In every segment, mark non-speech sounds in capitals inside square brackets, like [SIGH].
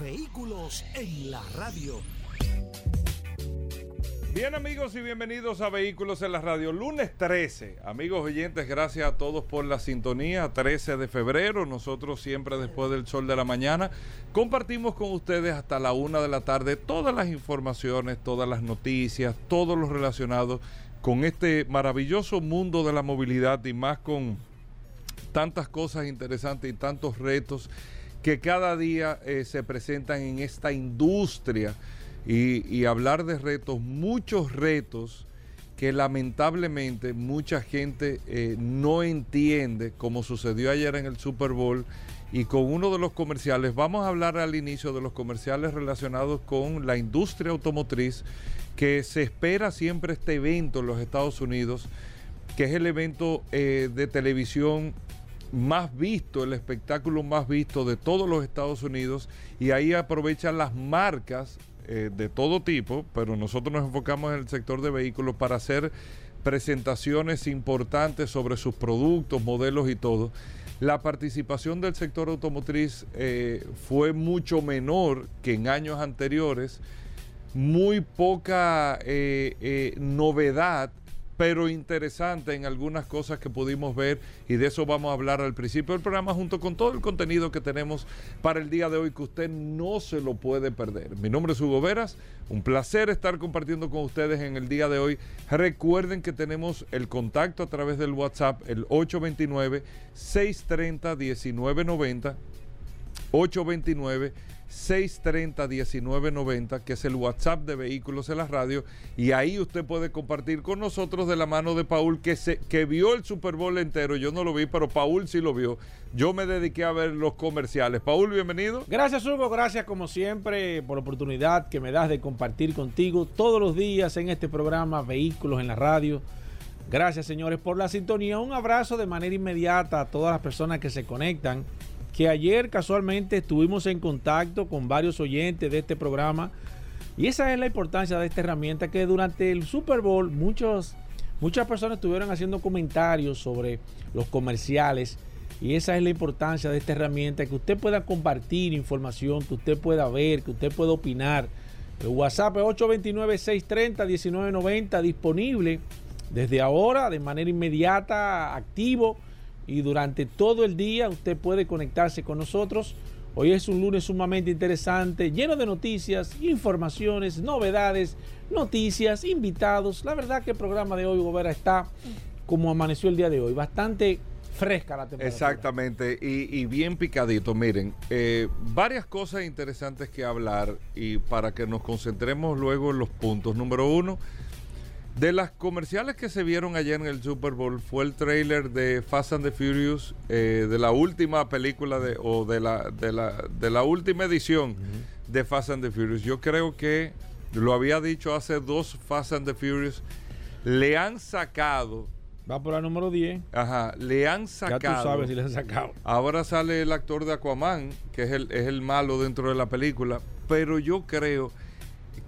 Vehículos en la radio. Bien amigos y bienvenidos a Vehículos en la Radio. Lunes 13. Amigos oyentes, gracias a todos por la sintonía. 13 de febrero. Nosotros siempre después del sol de la mañana compartimos con ustedes hasta la una de la tarde todas las informaciones, todas las noticias, todo lo relacionado con este maravilloso mundo de la movilidad y más con tantas cosas interesantes y tantos retos que cada día eh, se presentan en esta industria y, hablar de retos, muchos retos que lamentablemente mucha gente eh, no entiende, como sucedió ayer en el Super Bowl. Y con uno de los comerciales, vamos a hablar al inicio de los comerciales relacionados con la industria automotriz, que se espera siempre este evento en los Estados Unidos, que es el evento eh, de televisión más visto, el espectáculo más visto de todos los Estados Unidos, y ahí aprovechan las marcas eh, de todo tipo, pero nosotros nos enfocamos en el sector de vehículos para hacer presentaciones importantes sobre sus productos, modelos y todo. La participación del sector automotriz eh, fue mucho menor que en años anteriores, muy poca eh, novedad pero interesante en algunas cosas que pudimos ver y de eso vamos a hablar al principio del programa junto con todo el contenido que tenemos para el día de hoy que usted no se lo puede perder. Mi nombre es Hugo Veras, un placer estar compartiendo con ustedes en el día de hoy. Recuerden que tenemos el contacto a través del WhatsApp, el 829 630 1990 829 630-1990, que es el WhatsApp de Vehículos en la Radio. Y ahí usted puede compartir con nosotros de la mano de Paul, que, se, que vio el Super Bowl entero. Yo no lo vi, pero Paul sí lo vio. Yo me dediqué a ver los comerciales. Paul, bienvenido. Gracias, Hugo. Gracias, como siempre, por la oportunidad que me das de compartir contigo todos los días en este programa Vehículos en la Radio. Gracias, señores, por la sintonía. Un abrazo de manera inmediata a todas las personas que se conectan que ayer casualmente estuvimos en contacto con varios oyentes de este programa y esa es la importancia de esta herramienta que durante el Super Bowl muchos, muchas personas estuvieron haciendo comentarios sobre los comerciales y esa es la importancia de esta herramienta, que usted pueda compartir información, que usted pueda ver, que usted pueda opinar. El WhatsApp es 829-630-1990 disponible desde ahora de manera inmediata, activo y durante todo el día usted puede conectarse con nosotros. Hoy es un lunes sumamente interesante, lleno de noticias, informaciones, novedades, noticias, invitados. La verdad que el programa de hoy, Gobera, está como amaneció el día de hoy, bastante fresca la temperatura. Exactamente, y, bien picadito. Miren, eh, varias cosas interesantes que hablar y para que nos concentremos luego en los puntos. Número uno, de las comerciales que se vieron ayer en el Super Bowl fue el trailer de Fast and the Furious, eh, de la última película de, o de la, de la, de la última edición de Fast and the Furious. Yo creo que, lo había dicho hace dos Fast and the Furious, le han sacado... Va por la número 10. Ajá, le han sacado... Ya tú sabes si le han sacado. Ahora sale el actor de Aquaman, que es el, es el malo dentro de la película, pero yo creo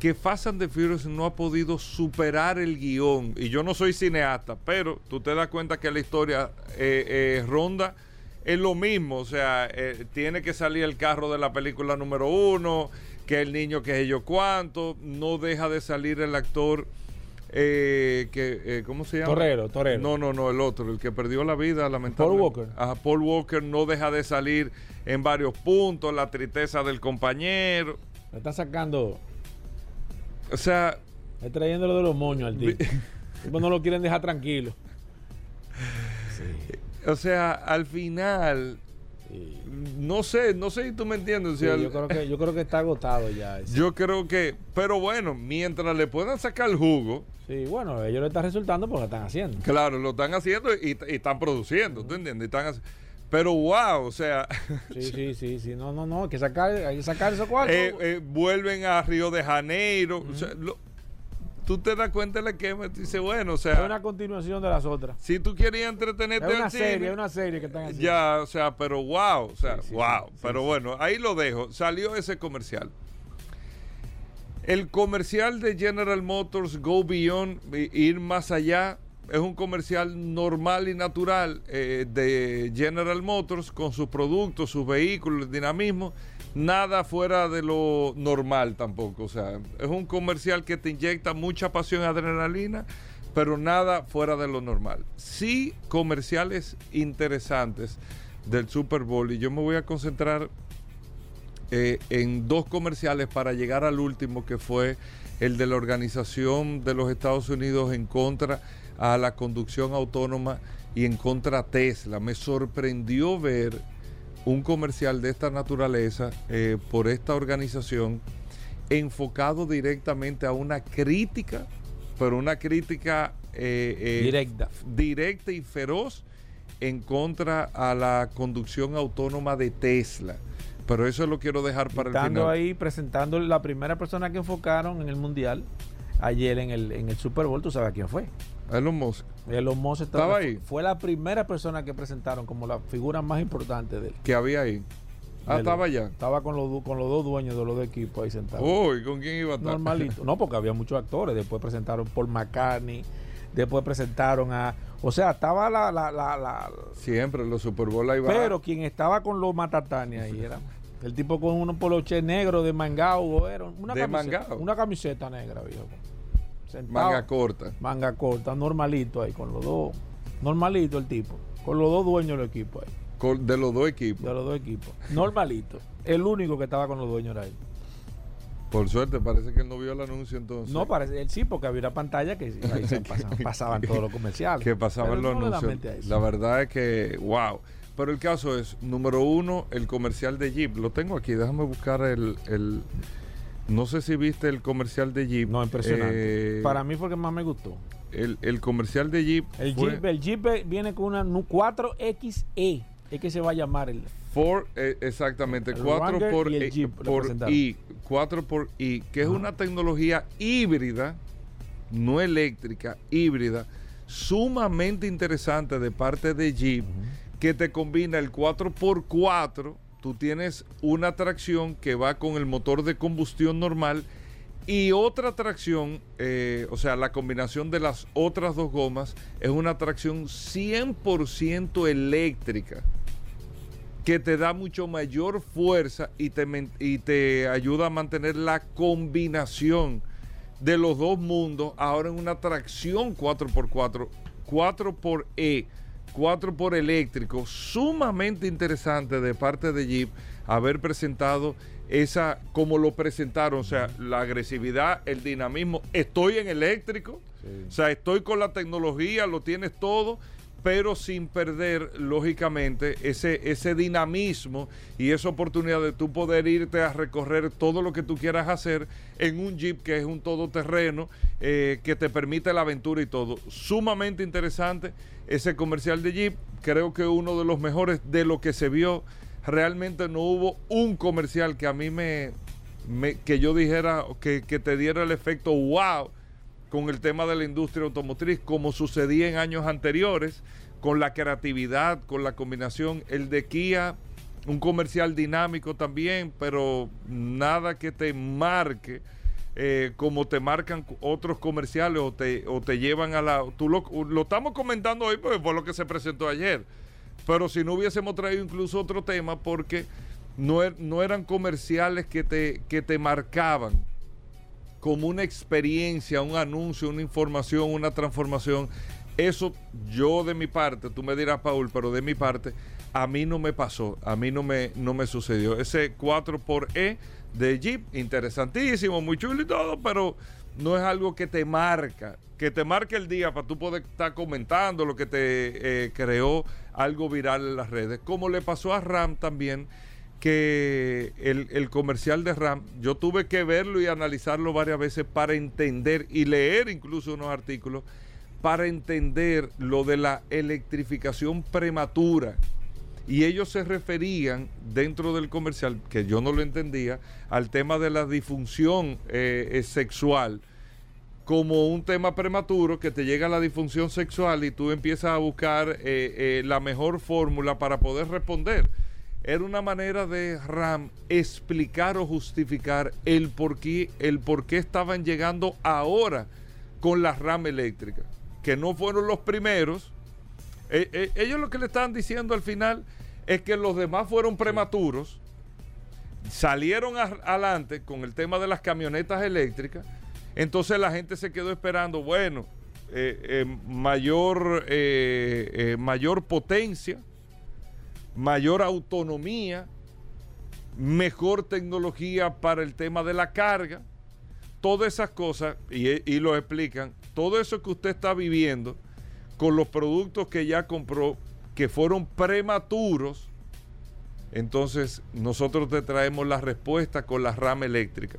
que Fast and the Furious no ha podido superar el guion. Y yo no soy cineasta, pero tú te das cuenta que la historia eh, eh, ronda es lo mismo. O sea, eh, tiene que salir el carro de la película número uno, que el niño que es yo cuánto, no deja de salir el actor. que ¿Cómo se llama? Torero, Torero. No, no, no, el otro, el que perdió la vida, lamentablemente. Paul Walker. Ajá, Paul Walker no deja de salir en varios puntos, la tristeza del compañero. Me está sacando o sea. Está trayéndolo de los moños al tipo. [LAUGHS] no lo quieren dejar tranquilo. O sea, al final. No sé, no sé si tú me entiendes. yo, creo que, yo creo que está agotado ya. Yo creo que, pero bueno, mientras le puedan sacar el jugo. Sí, bueno, ellos le están resultando porque lo están haciendo. Claro, lo están haciendo y, están produciendo, ¿tú entiendes? Pero wow, o sea. [LAUGHS] Sí, sí, sí, sí. No, no, no. Hay que sacar, hay que sacar esos cuartos. Eh, eh, vuelven a Río de Janeiro. o sea, lo- tú te das cuenta de la que dice, bueno, o es sea, una continuación de las otras. si tú querías entretenerte Es una cine, serie, es una serie que están haciendo. ya, o sea, pero wow, o sea, Sí, sí, wow. sí, pero bueno, ahí lo dejo. Salió ese comercial. El comercial de General Motors Go Beyond, ir más allá, es un comercial normal y natural eh, de General Motors con sus productos, sus vehículos, el dinamismo, nada fuera de lo normal tampoco. O sea, es un comercial que te inyecta mucha pasión y adrenalina, pero nada fuera de lo normal. Sí, comerciales interesantes del Super Bowl y yo me voy a concentrar eh, en dos comerciales para llegar al último que fue el de la organización de los Estados Unidos en contra a la conducción autónoma y en contra Tesla. Me sorprendió ver un comercial de esta naturaleza eh, por esta organización enfocado directamente a una crítica, pero una crítica eh, eh, Directa. directa y feroz en contra a la conducción autónoma de Tesla. Pero eso lo quiero dejar para el Estando final. ahí presentando la primera persona que enfocaron en el mundial ayer en el, en el Super Bowl, tú sabes quién fue. Elon Musk, Elon Musk ¿Estaba ahí? Fue la primera persona que presentaron como la figura más importante de él. que había ahí. Ah, De estaba allá. Estaba con los, con los dos dueños de los dos equipos ahí sentados. Uy, ¿con quién iba a estar? Normalito. No, porque había muchos actores. Después presentaron Paul McCartney. Después presentaron a. O sea, estaba la. la, la, la- Siempre los Super Bowl ahí va. pero quien estaba con los Matatania ahí era. El tipo con unos poloche negro de mangao. Era una, ¿De camiseta, mangao? una camiseta negra, viejo. Sentado, Manga corta. manga corta, normalito ahí, con los dos. Normalito el tipo. Con los dos dueños del equipo ahí. Con- de los dos equipos. De los dos equipos. Normalito. El único que estaba con los dueños era él. Por suerte, parece que él no vio el anuncio entonces. No parece, él sí, porque había una pantalla que ahí se [LAUGHS] pasaban, pasaban todos los comerciales. que pasaban los no anuncios. La verdad es que, wow. Pero el caso es, número uno, el comercial de Jeep. Lo tengo aquí, déjame buscar el... el- no sé si viste el comercial de Jeep. No, impresionante. Eh, Para mí fue el que más me gustó. el, el comercial de Jeep El fue Jeep, el Jeep viene con una nu- 4XE. Es que se va a llamar el. Ford, eh, exactamente, El 4 Wrangler por, E- Jeep por presentaron. I, 4 por I, que es una tecnología híbrida, no eléctrica, híbrida, sumamente interesante de parte de Jeep, que te combina el 4x4, tú tienes una tracción que va con el motor de combustión normal y otra tracción, eh, o sea, la combinación de las otras dos gomas es una tracción 100% eléctrica que te da mucho mayor fuerza y te, y te ayuda a mantener la combinación de los dos mundos ahora en una tracción 4x4, 4 por E, 4 por eléctrico, sumamente interesante de parte de Jeep haber presentado esa, como lo presentaron, o sea, la agresividad, el dinamismo, estoy en eléctrico, o sea, estoy con la tecnología, lo tienes todo, pero sin perder, lógicamente, ese, ese dinamismo y esa oportunidad de tú poder irte a recorrer todo lo que tú quieras hacer en un Jeep que es un todoterreno, eh, que te permite la aventura y todo. Sumamente interesante ese comercial de Jeep, creo que uno de los mejores de lo que se vio. Realmente no hubo un comercial que a mí me, que yo dijera que, que te diera el efecto wow con el tema de la industria automotriz, como sucedía en años anteriores, con la creatividad, con la combinación, el de Kia, un comercial dinámico también, pero nada que te marque eh, como te marcan otros comerciales o te, o te llevan a la... Tú lo, lo estamos comentando hoy porque fue lo que se presentó ayer, pero si no hubiésemos traído incluso otro tema porque no, er- no eran comerciales que te, que te marcaban como una experiencia, un anuncio, una información, una transformación. Eso yo de mi parte, tú me dirás Paul, pero de mi parte, a mí no me pasó, a mí no me, no me sucedió. Ese 4xE de Jeep, interesantísimo, muy chulo y todo, pero no es algo que te marca, que te marque el día para tú poder estar comentando lo que te eh, creó algo viral en las redes. Como le pasó a Ram también, que el, el comercial de RAM, yo tuve que verlo y analizarlo varias veces para entender y leer incluso unos artículos para entender lo de la electrificación prematura y ellos se referían dentro del comercial, que yo no lo entendía, al tema de la disfunción eh, eh, sexual como un tema prematuro que te llega la disfunción sexual y tú empiezas a buscar eh, la mejor fórmula para poder responder. Era una manera de RAM explicar o justificar el por qué, el por qué estaban llegando ahora con la RAM eléctrica, que no fueron los primeros. ellos lo que le estaban diciendo al final es que los demás fueron prematuros, salieron adelante con el tema de las camionetas eléctricas, entonces la gente se quedó esperando, bueno, eh, eh, mayor, eh, mayor potencia, mayor autonomía, mejor tecnología para el tema de la carga, todas esas cosas, y, y lo explican, todo eso que usted está viviendo con los productos que ya compró, que fueron prematuros, entonces nosotros te traemos la respuesta con la rama eléctrica,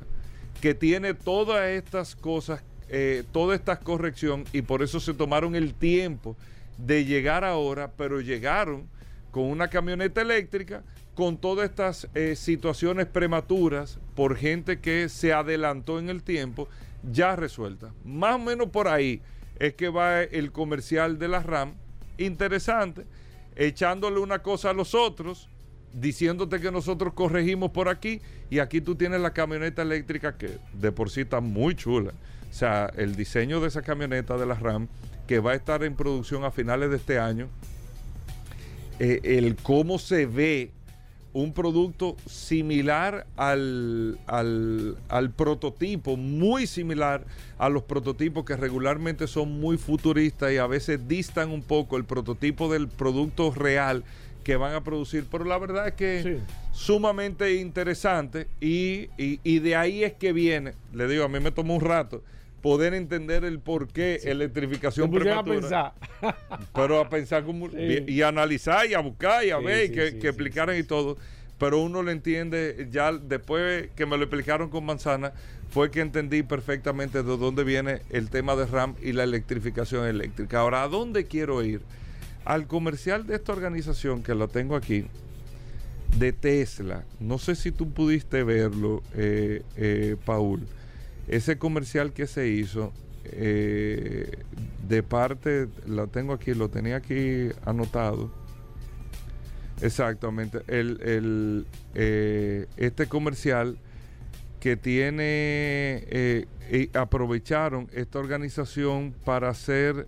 que tiene todas estas cosas, eh, toda esta corrección, y por eso se tomaron el tiempo de llegar ahora, pero llegaron con una camioneta eléctrica, con todas estas eh, situaciones prematuras por gente que se adelantó en el tiempo, ya resuelta. Más o menos por ahí es que va el comercial de la RAM. Interesante echándole una cosa a los otros, diciéndote que nosotros corregimos por aquí y aquí tú tienes la camioneta eléctrica que de por sí está muy chula. O sea, el diseño de esa camioneta de la RAM que va a estar en producción a finales de este año, eh, el cómo se ve un producto similar al, al, prototipo, muy similar a los prototipos que regularmente son muy futuristas y a veces distan un poco el prototipo del producto real que van a producir. Pero la verdad es que sumamente interesante y, y, de ahí es que viene, le digo, a mí me tomó un rato poder entender el por qué electrificación prematura. [LAUGHS] pero a pensar como, y, analizar y a buscar y a ver que, que explicaran y todo. Pero uno lo entiende ya después que me lo explicaron con manzana, fue que entendí perfectamente de dónde viene el tema de RAM y la electrificación eléctrica. Ahora, ¿a dónde quiero ir? Al comercial de esta organización que lo tengo aquí, de Tesla. No sé si tú pudiste verlo, eh, eh, Paul ese comercial que se hizo eh, de parte, lo tengo aquí, lo tenía aquí anotado. Exactamente. El, eh, este comercial que tiene, eh, aprovecharon esta organización para hacer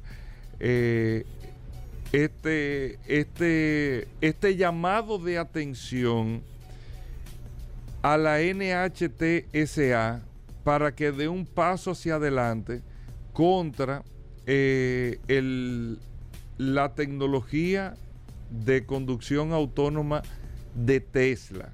este, este, este llamado de atención a la NHTSA para que dé un paso hacia adelante contra eh, la tecnología de conducción autónoma de Tesla.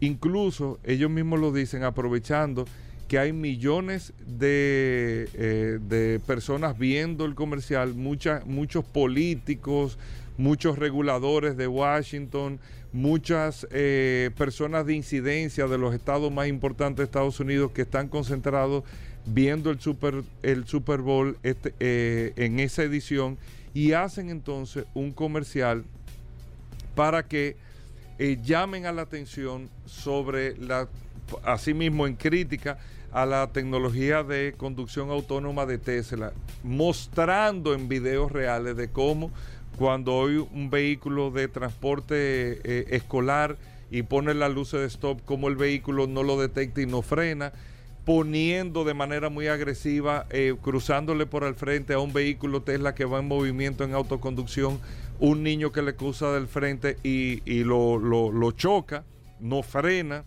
Incluso ellos mismos lo dicen aprovechando que hay millones de, eh, personas viendo el comercial, muchos políticos, muchos reguladores de Washington, muchas eh, personas de incidencia de los estados más importantes de Estados Unidos que están concentrados viendo el Super, el Super Bowl este, eh, en esa edición y hacen entonces un comercial para que eh, llamen a la atención sobre la, asimismo en crítica a la tecnología de conducción autónoma de Tesla, mostrando en videos reales de cómo cuando hoy un vehículo de transporte eh, escolar y pone las luces de stop, como el vehículo no lo detecta y no frena, poniendo de manera muy agresiva, eh, cruzándole por el frente a un vehículo Tesla que va en movimiento en autoconducción, un niño que le cruza del frente y, lo, lo choca, no frena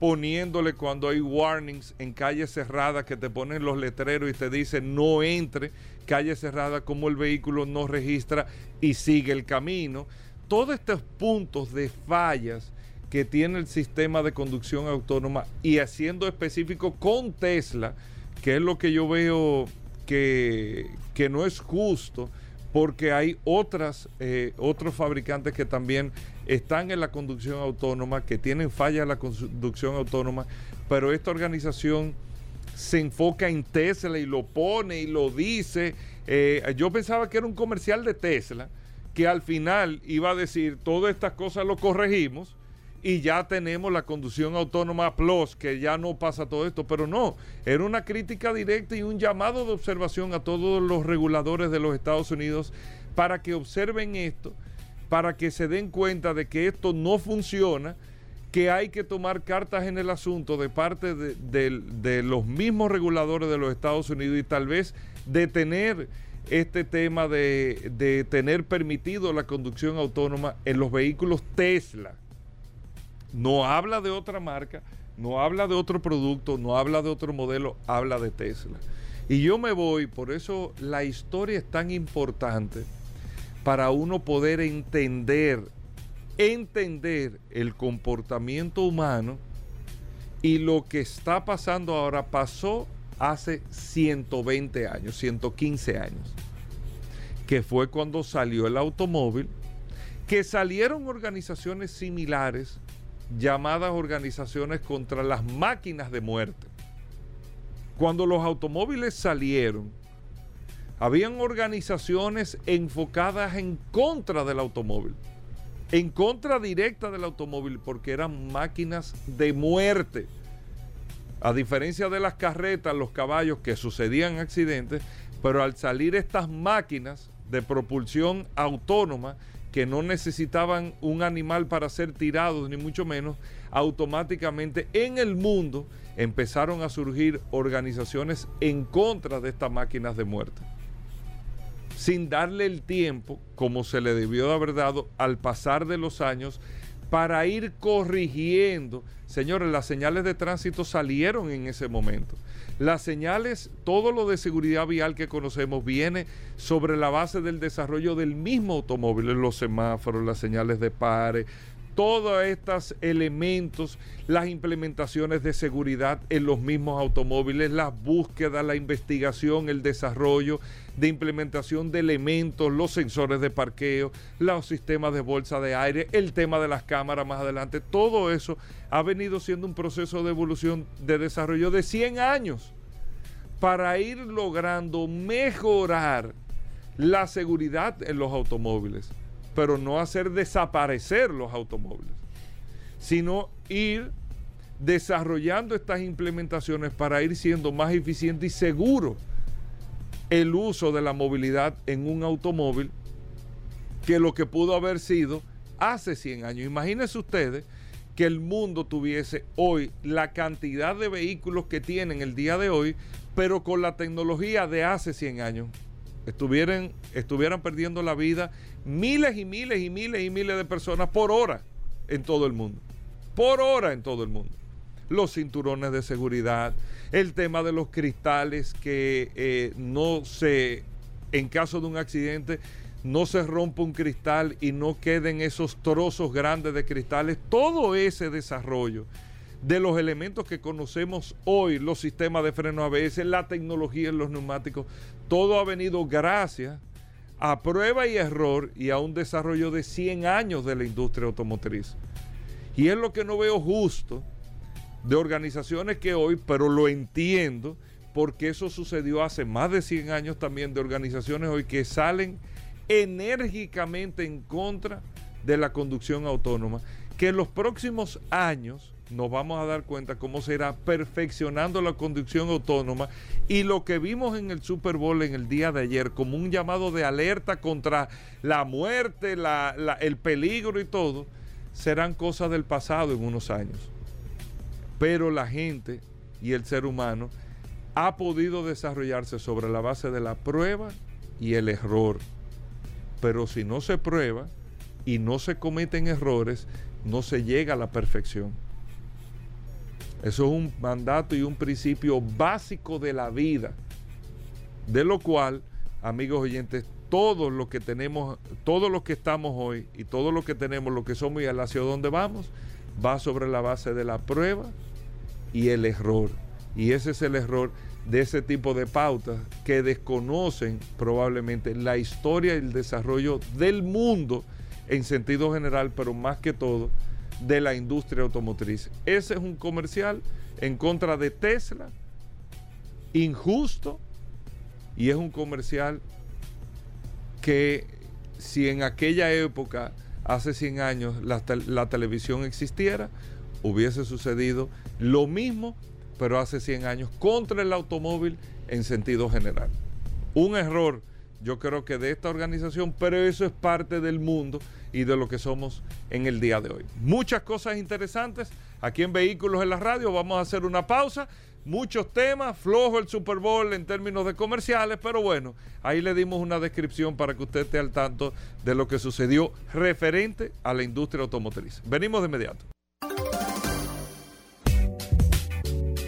poniéndole cuando hay warnings en calles cerradas que te ponen los letreros y te dicen no entre, calle cerrada, como el vehículo no registra y sigue el camino. Todos estos puntos de fallas que tiene el sistema de conducción autónoma y haciendo específico con Tesla, que es lo que yo veo que, que no es justo porque hay otras, eh, otros fabricantes que también están en la conducción autónoma, que tienen fallas en la conducción autónoma, pero esta organización se enfoca en Tesla y lo pone y lo dice. Eh, yo pensaba que era un comercial de Tesla, que al final iba a decir todas estas cosas lo corregimos y ya tenemos la conducción autónoma Plus, que ya no pasa todo esto, pero no, era una crítica directa y un llamado de observación a todos los reguladores de los Estados Unidos para que observen esto, para que se den cuenta de que esto no funciona, que hay que tomar cartas en el asunto de parte de, los mismos reguladores de los Estados Unidos y tal vez detener este tema de, de tener permitido la conducción autónoma en los vehículos Tesla no habla de otra marca, no habla de otro producto, no habla de otro modelo, habla de Tesla. Y yo me voy, por eso la historia es tan importante para uno poder entender, entender el comportamiento humano y lo que está pasando ahora pasó hace 120 años, 115 años, que fue cuando salió el automóvil, que salieron organizaciones similares llamadas organizaciones contra las máquinas de muerte. Cuando los automóviles salieron, habían organizaciones enfocadas en contra del automóvil, en contra directa del automóvil, porque eran máquinas de muerte. A diferencia de las carretas, los caballos que sucedían accidentes, pero al salir estas máquinas de propulsión autónoma, que no necesitaban un animal para ser tirados, ni mucho menos, automáticamente en el mundo empezaron a surgir organizaciones en contra de estas máquinas de muerte. Sin darle el tiempo, como se le debió de haber dado al pasar de los años, para ir corrigiendo. Señores, las señales de tránsito salieron en ese momento. Las señales, todo lo de seguridad vial que conocemos viene sobre la base del desarrollo del mismo automóvil, los semáforos, las señales de pare, todos estos elementos, las implementaciones de seguridad en los mismos automóviles, las búsquedas, la investigación, el desarrollo de implementación de elementos, los sensores de parqueo, los sistemas de bolsa de aire, el tema de las cámaras más adelante, todo eso ha venido siendo un proceso de evolución, de desarrollo de 100 años para ir logrando mejorar la seguridad en los automóviles pero no hacer desaparecer los automóviles, sino ir desarrollando estas implementaciones para ir siendo más eficiente y seguro el uso de la movilidad en un automóvil que lo que pudo haber sido hace 100 años. Imagínense ustedes que el mundo tuviese hoy la cantidad de vehículos que tienen el día de hoy, pero con la tecnología de hace 100 años. Estuvieran, estuvieran perdiendo la vida miles y miles y miles y miles de personas por hora en todo el mundo. Por hora en todo el mundo. Los cinturones de seguridad, el tema de los cristales que eh, no se, en caso de un accidente, no se rompa un cristal y no queden esos trozos grandes de cristales. Todo ese desarrollo de los elementos que conocemos hoy, los sistemas de freno ABS, la tecnología en los neumáticos, todo ha venido gracias a prueba y error y a un desarrollo de 100 años de la industria automotriz. Y es lo que no veo justo de organizaciones que hoy, pero lo entiendo, porque eso sucedió hace más de 100 años también, de organizaciones hoy que salen enérgicamente en contra de la conducción autónoma, que en los próximos años nos vamos a dar cuenta cómo se irá perfeccionando la conducción autónoma y lo que vimos en el Super Bowl en el día de ayer como un llamado de alerta contra la muerte, el peligro y todo, serán cosas del pasado en unos años. Pero la gente y el ser humano ha podido desarrollarse sobre la base de la prueba y el error. Pero si no se prueba y no se cometen errores, no se llega a la perfección. Eso es un mandato y un principio básico de la vida. De lo cual, amigos oyentes, todos los que tenemos, todos los que estamos hoy y todos los que tenemos, lo que somos y hacia dónde vamos, va sobre la base de la prueba y el error. Y ese es el error de ese tipo de pautas que desconocen probablemente la historia y el desarrollo del mundo en sentido general, pero más que todo de la industria automotriz. Ese es un comercial en contra de Tesla, injusto, y es un comercial que si en aquella época, hace 100 años, la, la televisión existiera, hubiese sucedido lo mismo, pero hace 100 años, contra el automóvil en sentido general. Un error, yo creo que de esta organización, pero eso es parte del mundo y de lo que somos en el día de hoy. Muchas cosas interesantes aquí en Vehículos en la Radio. Vamos a hacer una pausa. Muchos temas, flojo el Super Bowl en términos de comerciales, pero bueno, ahí le dimos una descripción para que usted esté al tanto de lo que sucedió referente a la industria automotriz. Venimos de inmediato.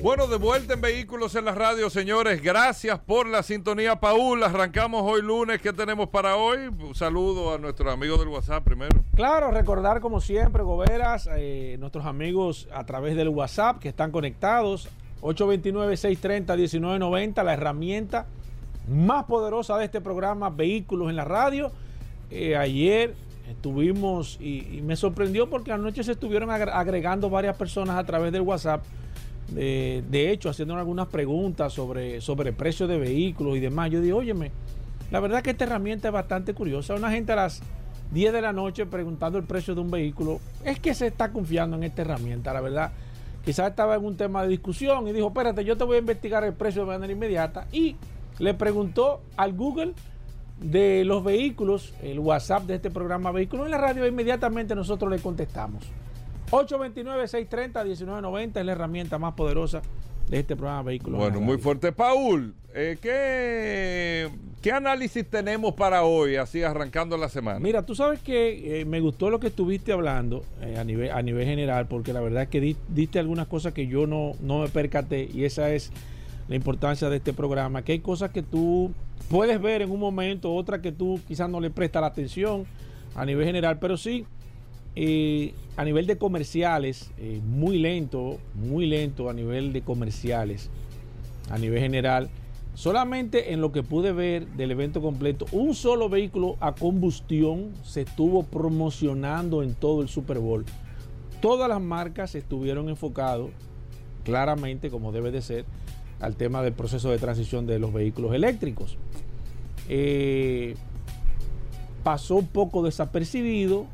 Bueno, de vuelta en Vehículos en la Radio, señores. Gracias por la sintonía, Paul. Arrancamos hoy lunes. ¿Qué tenemos para hoy? Un saludo a nuestros amigos del WhatsApp primero. Claro, recordar como siempre, Goberas, eh, nuestros amigos a través del WhatsApp que están conectados. 829-630-1990, la herramienta más poderosa de este programa, Vehículos en la Radio. Eh, ayer estuvimos y, y me sorprendió porque anoche se estuvieron agregando varias personas a través del WhatsApp de, hecho, haciendo algunas preguntas sobre, sobre el precio de vehículos y demás. Yo digo, óyeme, la verdad que esta herramienta es bastante curiosa. Una gente a las 10 de la noche preguntando el precio de un vehículo, es que se está confiando en esta herramienta, la verdad. Quizás estaba en un tema de discusión y dijo, espérate, yo te voy a investigar el precio de manera inmediata. Y le preguntó al Google de los vehículos, el WhatsApp de este programa Vehículos en la Radio, e inmediatamente nosotros le contestamos. 829-630-1990 es la herramienta más poderosa de este programa Vehículos. Bueno, muy fuerte. Paul, eh, ¿qué, ¿qué, análisis tenemos para hoy, así arrancando la semana? Mira, tú sabes que eh, me gustó lo que estuviste hablando eh, a, nivel, a nivel general, porque la verdad es que diste algunas cosas que yo no, no me percaté, y esa es la importancia de este programa, que hay cosas que tú puedes ver en un momento, otras que tú quizás no le prestas la atención a nivel general, pero sí eh, a nivel de comerciales, eh, muy lento, muy lento a nivel de comerciales, a nivel general. Solamente en lo que pude ver del evento completo, un solo vehículo a combustión se estuvo promocionando en todo el Super Bowl. Todas las marcas estuvieron enfocados claramente, como debe de ser, al tema del proceso de transición de los vehículos eléctricos. Eh, pasó un poco desapercibido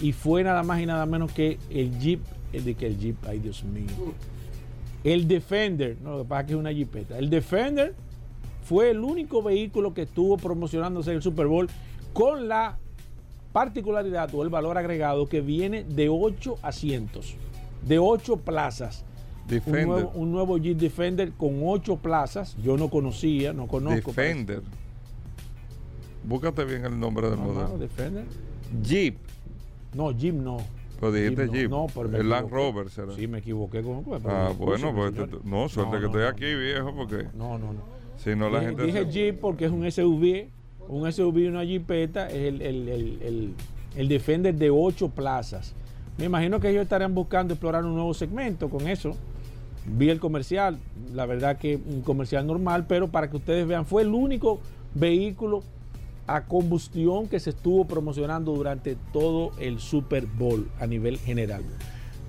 y fue nada más y nada menos que el Jeep, el de que el Jeep, ay Dios mío. El Defender, no, lo que pasa es que es una Jeepeta. El Defender fue el único vehículo que estuvo promocionándose en el Super Bowl con la particularidad o el valor agregado que viene de 8 asientos, de 8 plazas. Un un nuevo, Jeep Defender con 8 plazas. Yo no conocía, no conozco. Defender. Búscate bien el nombre del modelo. Defender. Jeep. No, Jim no. Pero dijiste Jeep. No, pero el Land Rover será. Sí, me equivoqué con. ah, bueno, pues no, suerte que estoy aquí, viejo, porque. No, no, no. Si no, la gente. Dije Jeep porque es un SUV, un SUV y una Jeepeta, es el, el, el, el, Defender de ocho plazas. Me imagino que ellos estarían buscando explorar un nuevo segmento con eso. Vi el comercial, la verdad que un comercial normal, pero para que ustedes vean, fue el único vehículo a combustión que se estuvo promocionando durante todo el Super Bowl a nivel general.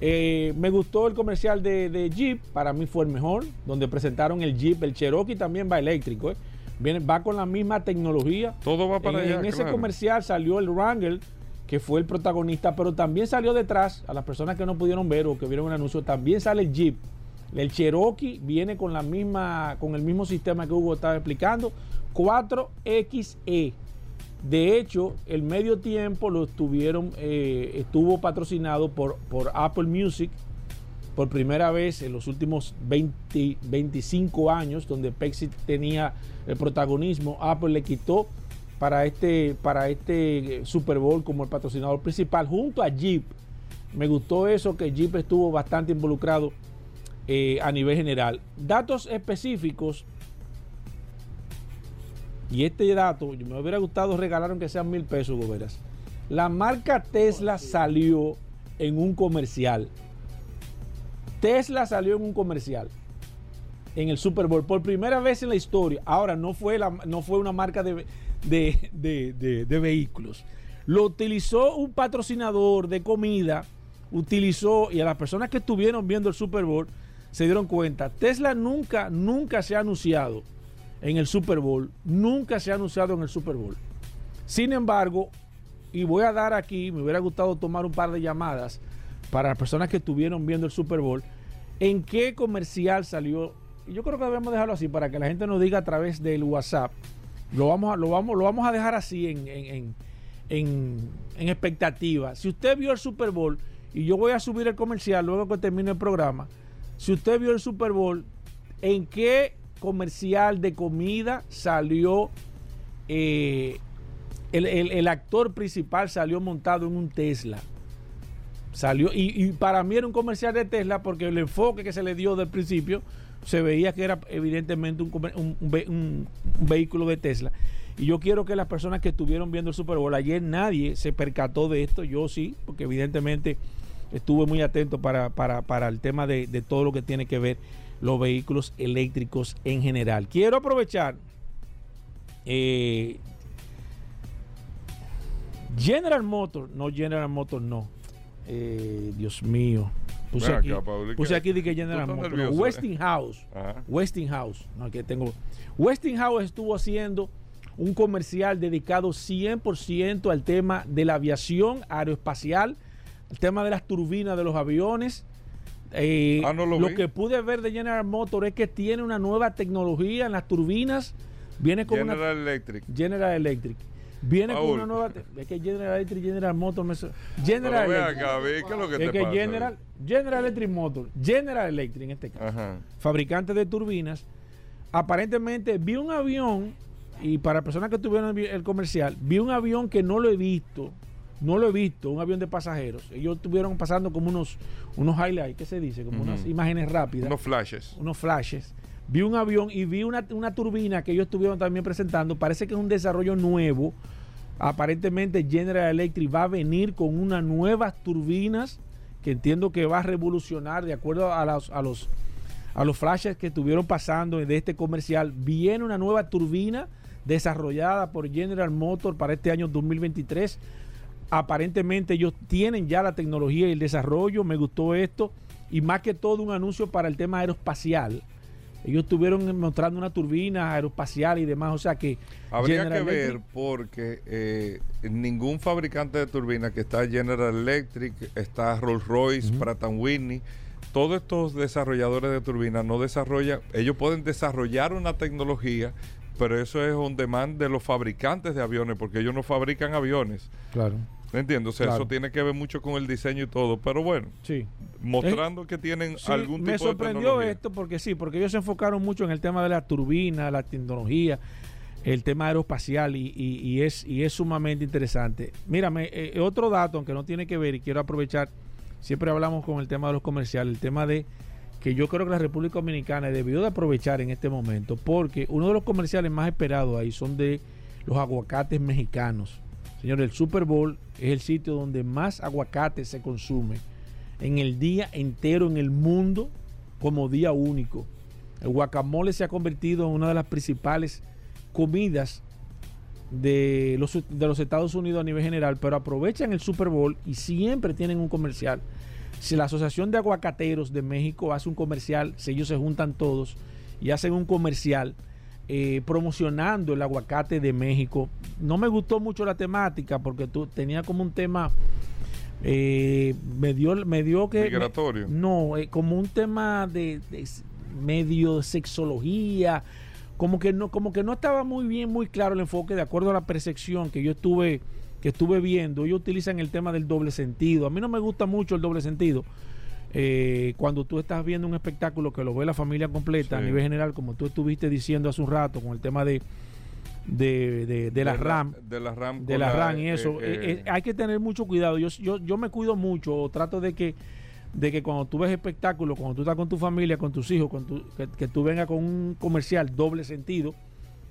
Eh, me gustó el comercial de, Jeep, para mí fue el mejor, donde presentaron el Jeep, el Cherokee también va eléctrico, ¿eh? Viene, va con la misma tecnología. Todo va para allá. En ese comercial salió el Wrangler, que fue el protagonista, pero también salió detrás, a las personas que no pudieron ver o que vieron un anuncio, también sale el Jeep. El Cherokee viene con la misma, con el mismo sistema que Hugo estaba explicando, 4XE. De hecho, el medio tiempo lo estuvieron, eh, estuvo patrocinado por, por Apple Music por primera vez en los últimos 20, 25 años, donde Pepsi tenía el protagonismo. Apple le quitó para este, para este Super Bowl como el patrocinador principal, junto a Jeep. Me gustó eso, que Jeep estuvo bastante involucrado eh, a nivel general. Datos específicos y este dato, me hubiera gustado regalar aunque sean mil pesos, goberas. La marca Tesla salió en un comercial. Tesla salió en un comercial en el Super Bowl por primera vez en la historia. Ahora no fue, la, no fue una marca de, de, vehículos. Lo utilizó un patrocinador de comida. Utilizó, y a las personas que estuvieron viendo el Super Bowl se dieron cuenta. Tesla nunca, nunca se ha anunciado en el Super Bowl. Nunca se ha anunciado en el Super Bowl. Sin embargo, y voy a dar aquí, me hubiera gustado tomar un par de llamadas para las personas que estuvieron viendo el Super Bowl, en qué comercial salió. Yo creo que debemos dejarlo así para que la gente nos diga a través del WhatsApp. Lo vamos a, lo vamos, lo vamos a dejar así en, en, en, en expectativa. Si usted vio el Super Bowl, y yo voy a subir el comercial luego que termine el programa, si usted vio el Super Bowl, ¿en qué comercial de comida salió eh, el, actor principal salió montado en un Tesla? Salió, y, para mí era un comercial de Tesla porque el enfoque que se le dio del principio se veía que era evidentemente un, un vehículo de Tesla. Y yo quiero que las personas que estuvieron viendo el Super Bowl ayer, nadie se percató de esto, yo sí, porque evidentemente estuve muy atento para, el tema de, todo lo que tiene que ver los vehículos eléctricos en general. Quiero aprovechar eh, General Motors, no General Motors, no. Eh, Dios mío. Puse aquí, puse aquí de que General Motors. Eh. Westinghouse. Westinghouse. No, aquí tengo. Westinghouse estuvo haciendo un comercial dedicado 100% al tema de la aviación aeroespacial el tema de las turbinas de los aviones. Eh, ah, lo, que pude ver de General Motors es que tiene una nueva tecnología en las turbinas. Viene con General Electric. General Electric. Viene con una nueva. Es que General Electric, General Motors. General Electric. es lo que, te General, General Electric Motors, General Electric en este caso, fabricante de turbinas. Aparentemente vi un avión, y para personas que tuvieron el comercial, vi un avión que no lo he visto no lo he visto, un avión de pasajeros. Ellos estuvieron pasando como unos, unos highlights, ¿qué se dice? Como unas imágenes rápidas. Unos flashes. Unos flashes. Vi un avión y vi una, turbina que ellos estuvieron también presentando. Parece que es un desarrollo nuevo. Aparentemente General Electric va a venir con unas nuevas turbinas que entiendo que va a revolucionar de acuerdo a los, a los, a los flashes que estuvieron pasando de este comercial. Viene una nueva turbina desarrollada por General Motors para este año 2023 Aparentemente ellos tienen ya la tecnología y el desarrollo. Me gustó esto. Y más que todo un anuncio para el tema aeroespacial. Ellos estuvieron mostrando una turbina aeroespacial y demás. O sea que... Habría que ver porque eh, ningún fabricante de turbinas que está General Electric, está Rolls Royce, Pratt Whitney todos estos desarrolladores de turbinas no desarrollan, ellos pueden desarrollar una tecnología pero eso es un demand de los fabricantes de aviones, porque ellos no fabrican aviones. Claro. Entiendo, o sea, eso tiene que ver mucho con el diseño y todo, pero bueno, sí. mostrando que tienen algún tipo de Me sorprendió esto porque sí, porque ellos se enfocaron mucho en el tema de la turbina, la tecnología, el tema aeroespacial y, es, y es sumamente interesante. Mírame, eh, otro dato, aunque no tiene que ver y quiero aprovechar, siempre hablamos con el tema de los comerciales, el tema de que yo creo que la República Dominicana debió de aprovechar en este momento, porque uno de los comerciales más esperados ahí son de los aguacates mexicanos. Señor, el Super Bowl es el sitio donde más aguacate se consume en el día entero en el mundo como día único. El guacamole se ha convertido en una de las principales comidas de los, de los Estados Unidos a nivel general, pero aprovechan el Super Bowl y siempre tienen un comercial si la Asociación de Aguacateros de México hace un comercial, si ellos se juntan todos y hacen un comercial eh, promocionando el aguacate de México, no me gustó mucho la temática porque tú tenía como un tema eh, me dio me dio que migratorio no eh, como un tema de, de, medio sexología como que no como que no estaba muy bien muy claro el enfoque de acuerdo a la percepción que yo estuve que estuve viendo, ellos utilizan el tema del doble sentido. A mí no me gusta mucho el doble sentido. Eh, cuando tú estás viendo un espectáculo que lo ve la familia completa a nivel general, como tú estuviste diciendo hace un rato con el tema de de, de, la, RAM, de la RAM, de la RAM y eso, eh, eh, hay que tener mucho cuidado. Yo, yo, yo me cuido mucho, trato de que de que cuando tú ves espectáculo, cuando tú estás con tu familia, con tus hijos, con que, tú vengas con un comercial doble sentido,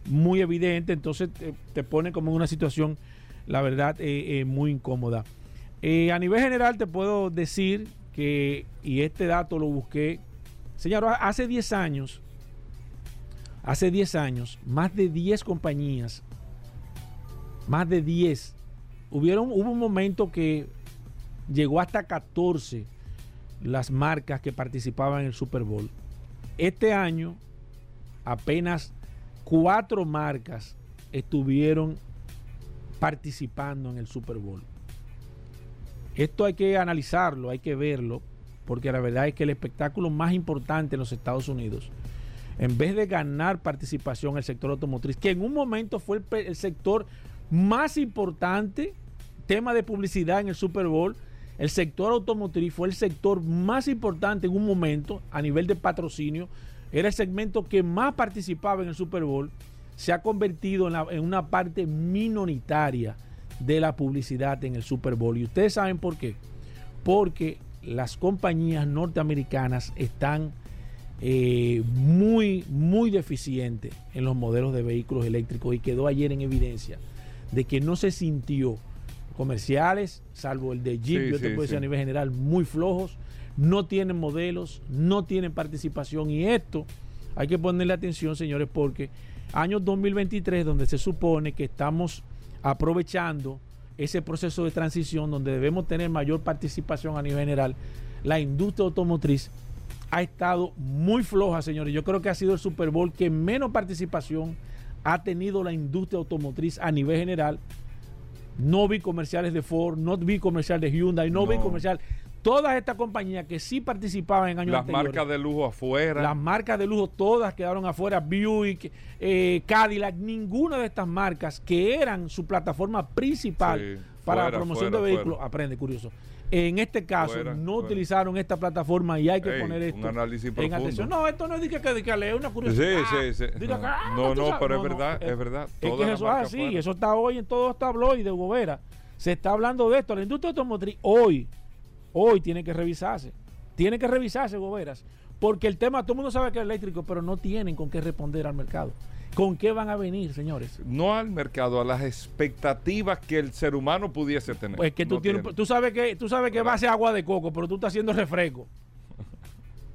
muy evidente, entonces te, te pone como en una situación la verdad, eh, eh, muy incómoda. Eh, a nivel general te puedo decir y este dato lo busqué, señor, hace 10 años, hace 10 años, más de 10 compañías, más de 10, hubieron, hubo un momento que llegó hasta 14 las marcas que participaban en el Super Bowl. Este año, apenas cuatro marcas estuvieron participando en el Super Bowl. Esto hay que analizarlo, hay que verlo, porque la verdad es que el espectáculo más importante en los Estados Unidos, en vez de ganar participación en el sector automotriz, que en un momento fue el, sector más importante, tema de publicidad en el Super Bowl, el sector automotriz fue el sector más importante en un momento a nivel de patrocinio. Era el segmento que más participaba en el Super Bowl. Se ha convertido en, una parte minoritaria de la publicidad en el Super Bowl. Y ustedes saben por qué. Porque las compañías norteamericanas están eh, muy, muy deficientes en los modelos de vehículos eléctricos y quedó ayer en evidencia de que no se sintió comerciales, salvo el de Jeep, yo te puedo decir a nivel general, muy flojos, no tienen modelos, no tienen participación y esto hay que ponerle atención, señores, porque año 2023, donde se supone que estamos aprovechando ese proceso de transición, donde debemos tener mayor participación a nivel general, la industria automotriz ha estado muy floja, señores. Yo creo que ha sido el Super Bowl que menos participación ha tenido la industria automotriz a nivel general no vi comerciales de Ford, no vi comercial de Hyundai, no, vi comercial. Todas estas compañías que sí participaban en años Las marcas de lujo afuera. Las marcas de lujo todas quedaron afuera. Buick, eh, Cadillac, ninguna de estas marcas que eran su plataforma principal para la promoción de vehículos. Aprende, curioso en este caso, no utilizaron esta plataforma y hay que poner esto un análisis en atención. No, esto no es de que, que, que es una curiosidad. Sí, sí, sí. Ah, no, no, pero es verdad, es, verdad. Es que eso es así, eso está hoy en todos estos tabloides de Gobera. Se está hablando de esto. La industria automotriz hoy, hoy tiene que revisarse. Tiene que revisarse, Goberas. Porque el tema, todo el mundo sabe que es eléctrico, pero no tienen con qué responder al mercado. ¿Con qué van a venir, señores? No al mercado, a las expectativas que el ser humano pudiese tener. Pues que tú, tienes, tú sabes que tú sabes que va a ser agua de coco, pero tú estás haciendo refresco.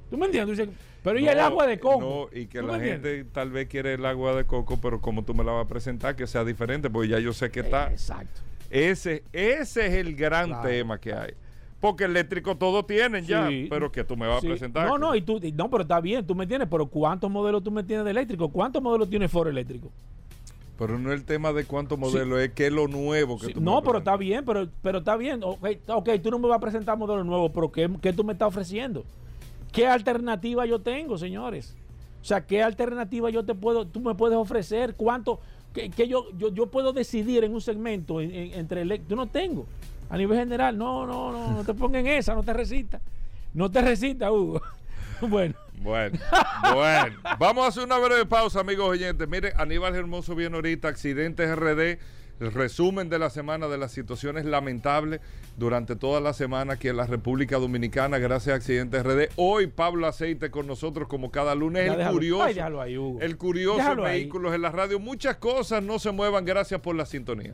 ¿Tú me entiendes? pero ¿y el agua de coco? No, y que la gente tal vez quiere el agua de coco, pero como tú me la vas a presentar, que sea diferente, porque ya yo sé que está. Exacto. Ese, ese es el gran tema que hay. Porque eléctrico todo tienen ya, pero que tú me vas a presentar. No, no, y tú, no, pero está bien, tú me tienes, pero ¿cuántos modelos tú me tienes de eléctrico? ¿Cuántos modelos tiene Ford eléctrico? Pero no es el tema de cuántos modelos, es que es lo nuevo que tú No, pero está bien, pero, pero está bien. Okay, ok, tú no me vas a presentar modelos nuevos, pero ¿qué, ¿qué, tú me estás ofreciendo? ¿Qué alternativa yo tengo, señores? O sea, ¿qué alternativa yo te puedo, tú me puedes ofrecer? ¿Cuánto? Que, yo, yo, yo, puedo decidir en un segmento entre eléctrico. Yo no tengo a nivel general. No, no, no, no te pongan esa, no te resista. No te resista, Hugo. [LAUGHS] bueno. Bueno, bueno. Vamos a hacer una breve pausa, amigos oyentes. Mire, Aníbal Hermoso viene ahorita, accidentes RD, el resumen de la semana de las situaciones lamentables durante toda la semana aquí en la República Dominicana, gracias a Accidentes RD. Hoy Pablo Aceite con nosotros como cada lunes. el curioso, el curioso vehículos en la radio. Muchas cosas no se muevan. Gracias por la sintonía.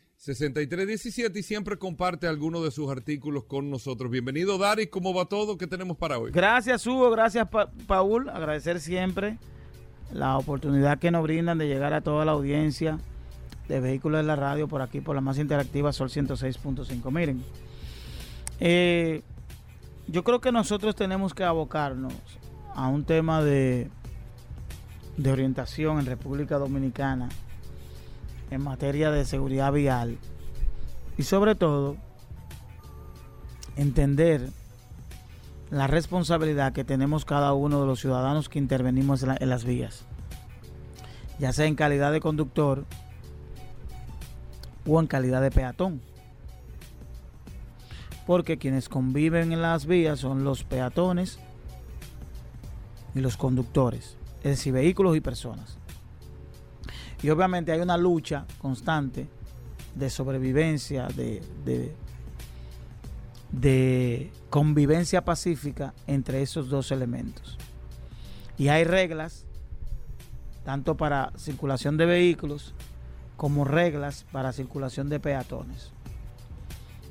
6317 y siempre comparte algunos de sus artículos con nosotros. Bienvenido, Dari. ¿Cómo va todo? ¿Qué tenemos para hoy? Gracias, Hugo. Gracias, Paul. Agradecer siempre la oportunidad que nos brindan de llegar a toda la audiencia de vehículos de la radio por aquí, por la más interactiva Sol 106.5. Miren, eh, yo creo que nosotros tenemos que abocarnos a un tema de, de orientación en República Dominicana en materia de seguridad vial y sobre todo entender la responsabilidad que tenemos cada uno de los ciudadanos que intervenimos en, las vías, ya sea en calidad de conductor o en calidad de peatón. Porque quienes conviven en las vías son los peatones y los conductores, es decir, vehículos y personas. Y obviamente hay una lucha constante de sobrevivencia, de, de, convivencia pacífica entre esos dos elementos. Y hay reglas, tanto para circulación de vehículos como reglas para circulación de peatones.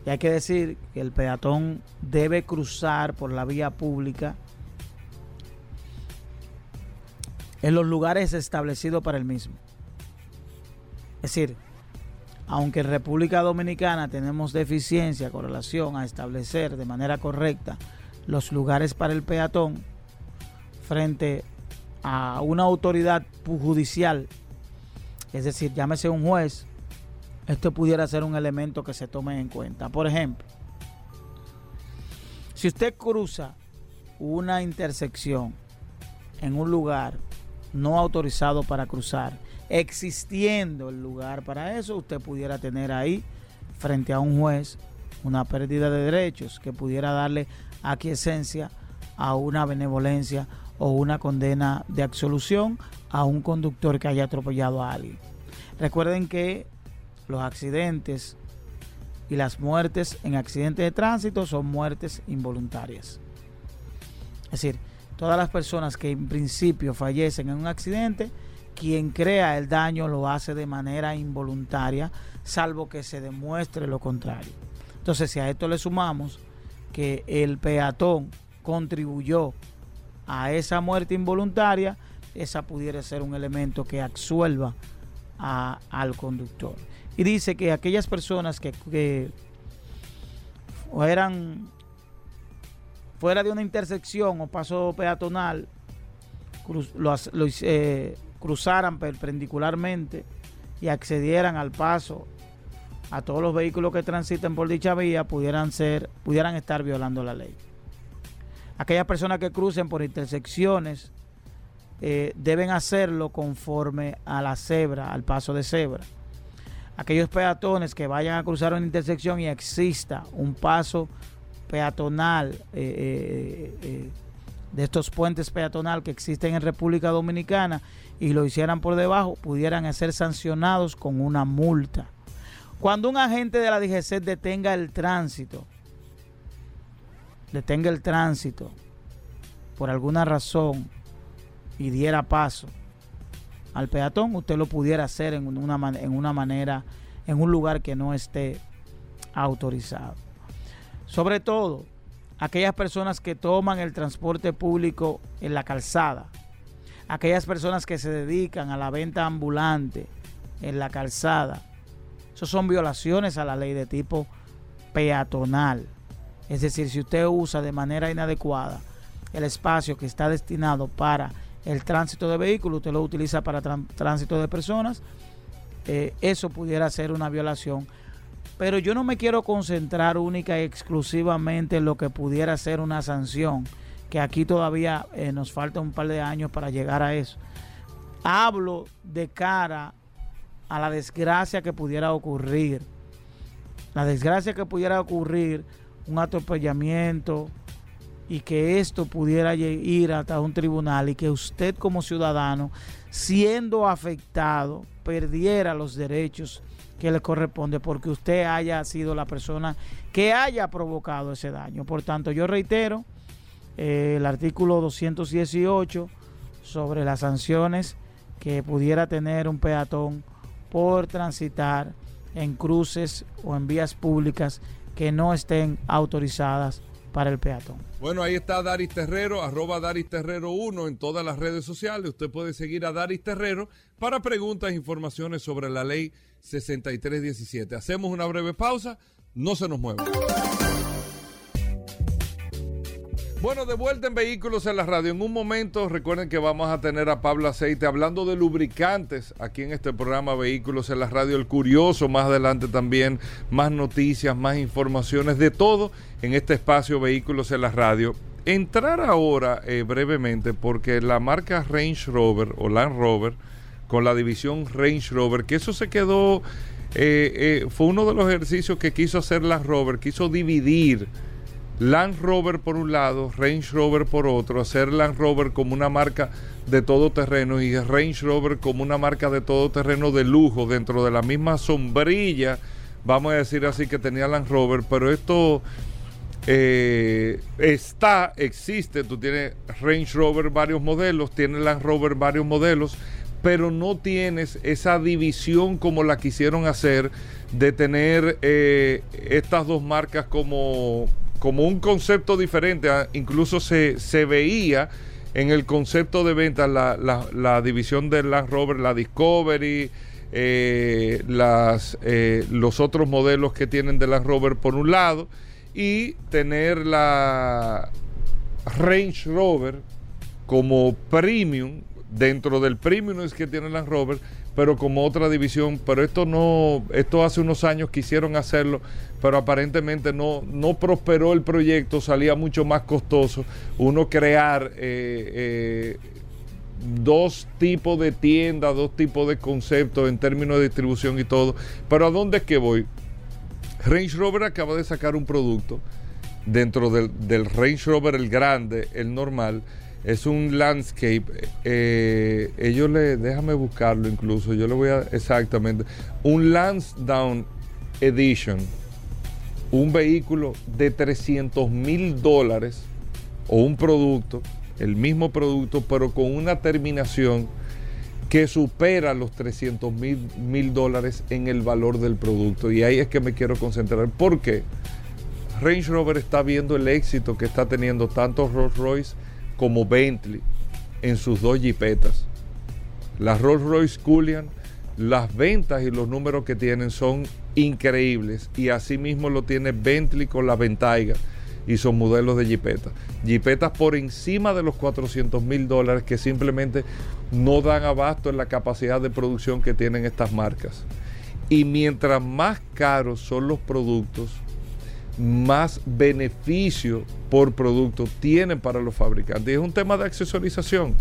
Y hay que decir que el peatón debe cruzar por la vía pública en los lugares establecidos para el mismo. Es decir, aunque en República Dominicana tenemos deficiencia con relación a establecer de manera correcta los lugares para el peatón frente a una autoridad judicial, es decir, llámese un juez, esto pudiera ser un elemento que se tome en cuenta. Por ejemplo, si usted cruza una intersección en un lugar no autorizado para cruzar, existiendo el lugar para eso, usted pudiera tener ahí, frente a un juez, una pérdida de derechos que pudiera darle aquiescencia a una benevolencia o una condena de absolución a un conductor que haya atropellado a alguien. Recuerden que los accidentes y las muertes en accidentes de tránsito son muertes involuntarias. Es decir, todas las personas que en principio fallecen en un accidente, quien crea el daño lo hace de manera involuntaria, salvo que se demuestre lo contrario. Entonces, si a esto le sumamos que el peatón contribuyó a esa muerte involuntaria, esa pudiera ser un elemento que absuelva al conductor. Y dice que aquellas personas que, que eran fuera de una intersección o paso peatonal, eh, cruzaran perpendicularmente y accedieran al paso a todos los vehículos que transiten por dicha vía, pudieran, ser, pudieran estar violando la ley. Aquellas personas que crucen por intersecciones eh, deben hacerlo conforme a la cebra, al paso de cebra. Aquellos peatones que vayan a cruzar una intersección y exista un paso peatonal, eh, eh, de estos puentes peatonal que existen en República Dominicana y lo hicieran por debajo, pudieran ser sancionados con una multa. Cuando un agente de la DGC detenga el tránsito, detenga el tránsito por alguna razón y diera paso al peatón, usted lo pudiera hacer en una, en una manera, en un lugar que no esté autorizado. Sobre todo, aquellas personas que toman el transporte público en la calzada, aquellas personas que se dedican a la venta ambulante en la calzada. Eso son violaciones a la ley de tipo peatonal. Es decir, si usted usa de manera inadecuada el espacio que está destinado para el tránsito de vehículos, usted lo utiliza para tránsito de personas, eh, eso pudiera ser una violación pero yo no me quiero concentrar única y exclusivamente en lo que pudiera ser una sanción, que aquí todavía eh, nos falta un par de años para llegar a eso. Hablo de cara a la desgracia que pudiera ocurrir. La desgracia que pudiera ocurrir, un atropellamiento y que esto pudiera ir hasta un tribunal y que usted como ciudadano, siendo afectado, perdiera los derechos que le corresponde porque usted haya sido la persona que haya provocado ese daño. Por tanto, yo reitero eh, el artículo 218 sobre las sanciones que pudiera tener un peatón por transitar en cruces o en vías públicas que no estén autorizadas para el peatón. Bueno, ahí está Daris Terrero, arroba Daris Terrero 1 en todas las redes sociales. Usted puede seguir a Daris Terrero para preguntas e informaciones sobre la ley 6317. Hacemos una breve pausa, no se nos mueva. Bueno, de vuelta en Vehículos en la Radio. En un momento, recuerden que vamos a tener a Pablo Aceite hablando de lubricantes aquí en este programa Vehículos en la Radio. El Curioso, más adelante también, más noticias, más informaciones, de todo en este espacio Vehículos en la Radio. Entrar ahora eh, brevemente, porque la marca Range Rover o Land Rover, con la división Range Rover, que eso se quedó, eh, eh, fue uno de los ejercicios que quiso hacer Land Rover, quiso dividir Land Rover por un lado, Range Rover por otro, hacer Land Rover como una marca de todo terreno y Range Rover como una marca de todo terreno de lujo dentro de la misma sombrilla, vamos a decir así que tenía Land Rover, pero esto eh, está, existe, tú tienes Range Rover varios modelos, tienes Land Rover varios modelos, pero no tienes esa división como la quisieron hacer de tener eh, estas dos marcas como, como un concepto diferente. Ah, incluso se, se veía en el concepto de venta la, la, división del Land Rover, la Discovery, eh, las, eh, los otros modelos que tienen de Land Rover por un lado y tener la Range Rover como premium dentro del premium es que tiene Land Rover pero como otra división pero esto no esto hace unos años quisieron hacerlo pero aparentemente no no prosperó el proyecto salía mucho más costoso uno crear eh, eh dos tipos de tiendas, dos tipos de conceptos en términos de distribución y todo. Pero ¿a dónde es que voy? Range Rover acaba de sacar un producto dentro del, del Range Rover, el grande, el normal. Es un landscape. Eh, ellos le, déjame buscarlo incluso. Yo le voy a, exactamente. Un Lansdowne Edition. Un vehículo de 300 mil dólares o un producto el mismo producto, pero con una terminación que supera los 300 mil dólares en el valor del producto. Y ahí es que me quiero concentrar. ¿Por qué? Range Rover está viendo el éxito que está teniendo tanto Rolls Royce como Bentley en sus dos jipetas. Las Rolls Royce Cullinan, las ventas y los números que tienen son increíbles. Y asimismo lo tiene Bentley con la Ventaiga y son modelos de jipetas. Jipetas por encima de los 400 mil dólares que simplemente no dan abasto en la capacidad de producción que tienen estas marcas. Y mientras más caros son los productos, más beneficio por producto tienen para los fabricantes. Es un tema de accesorización.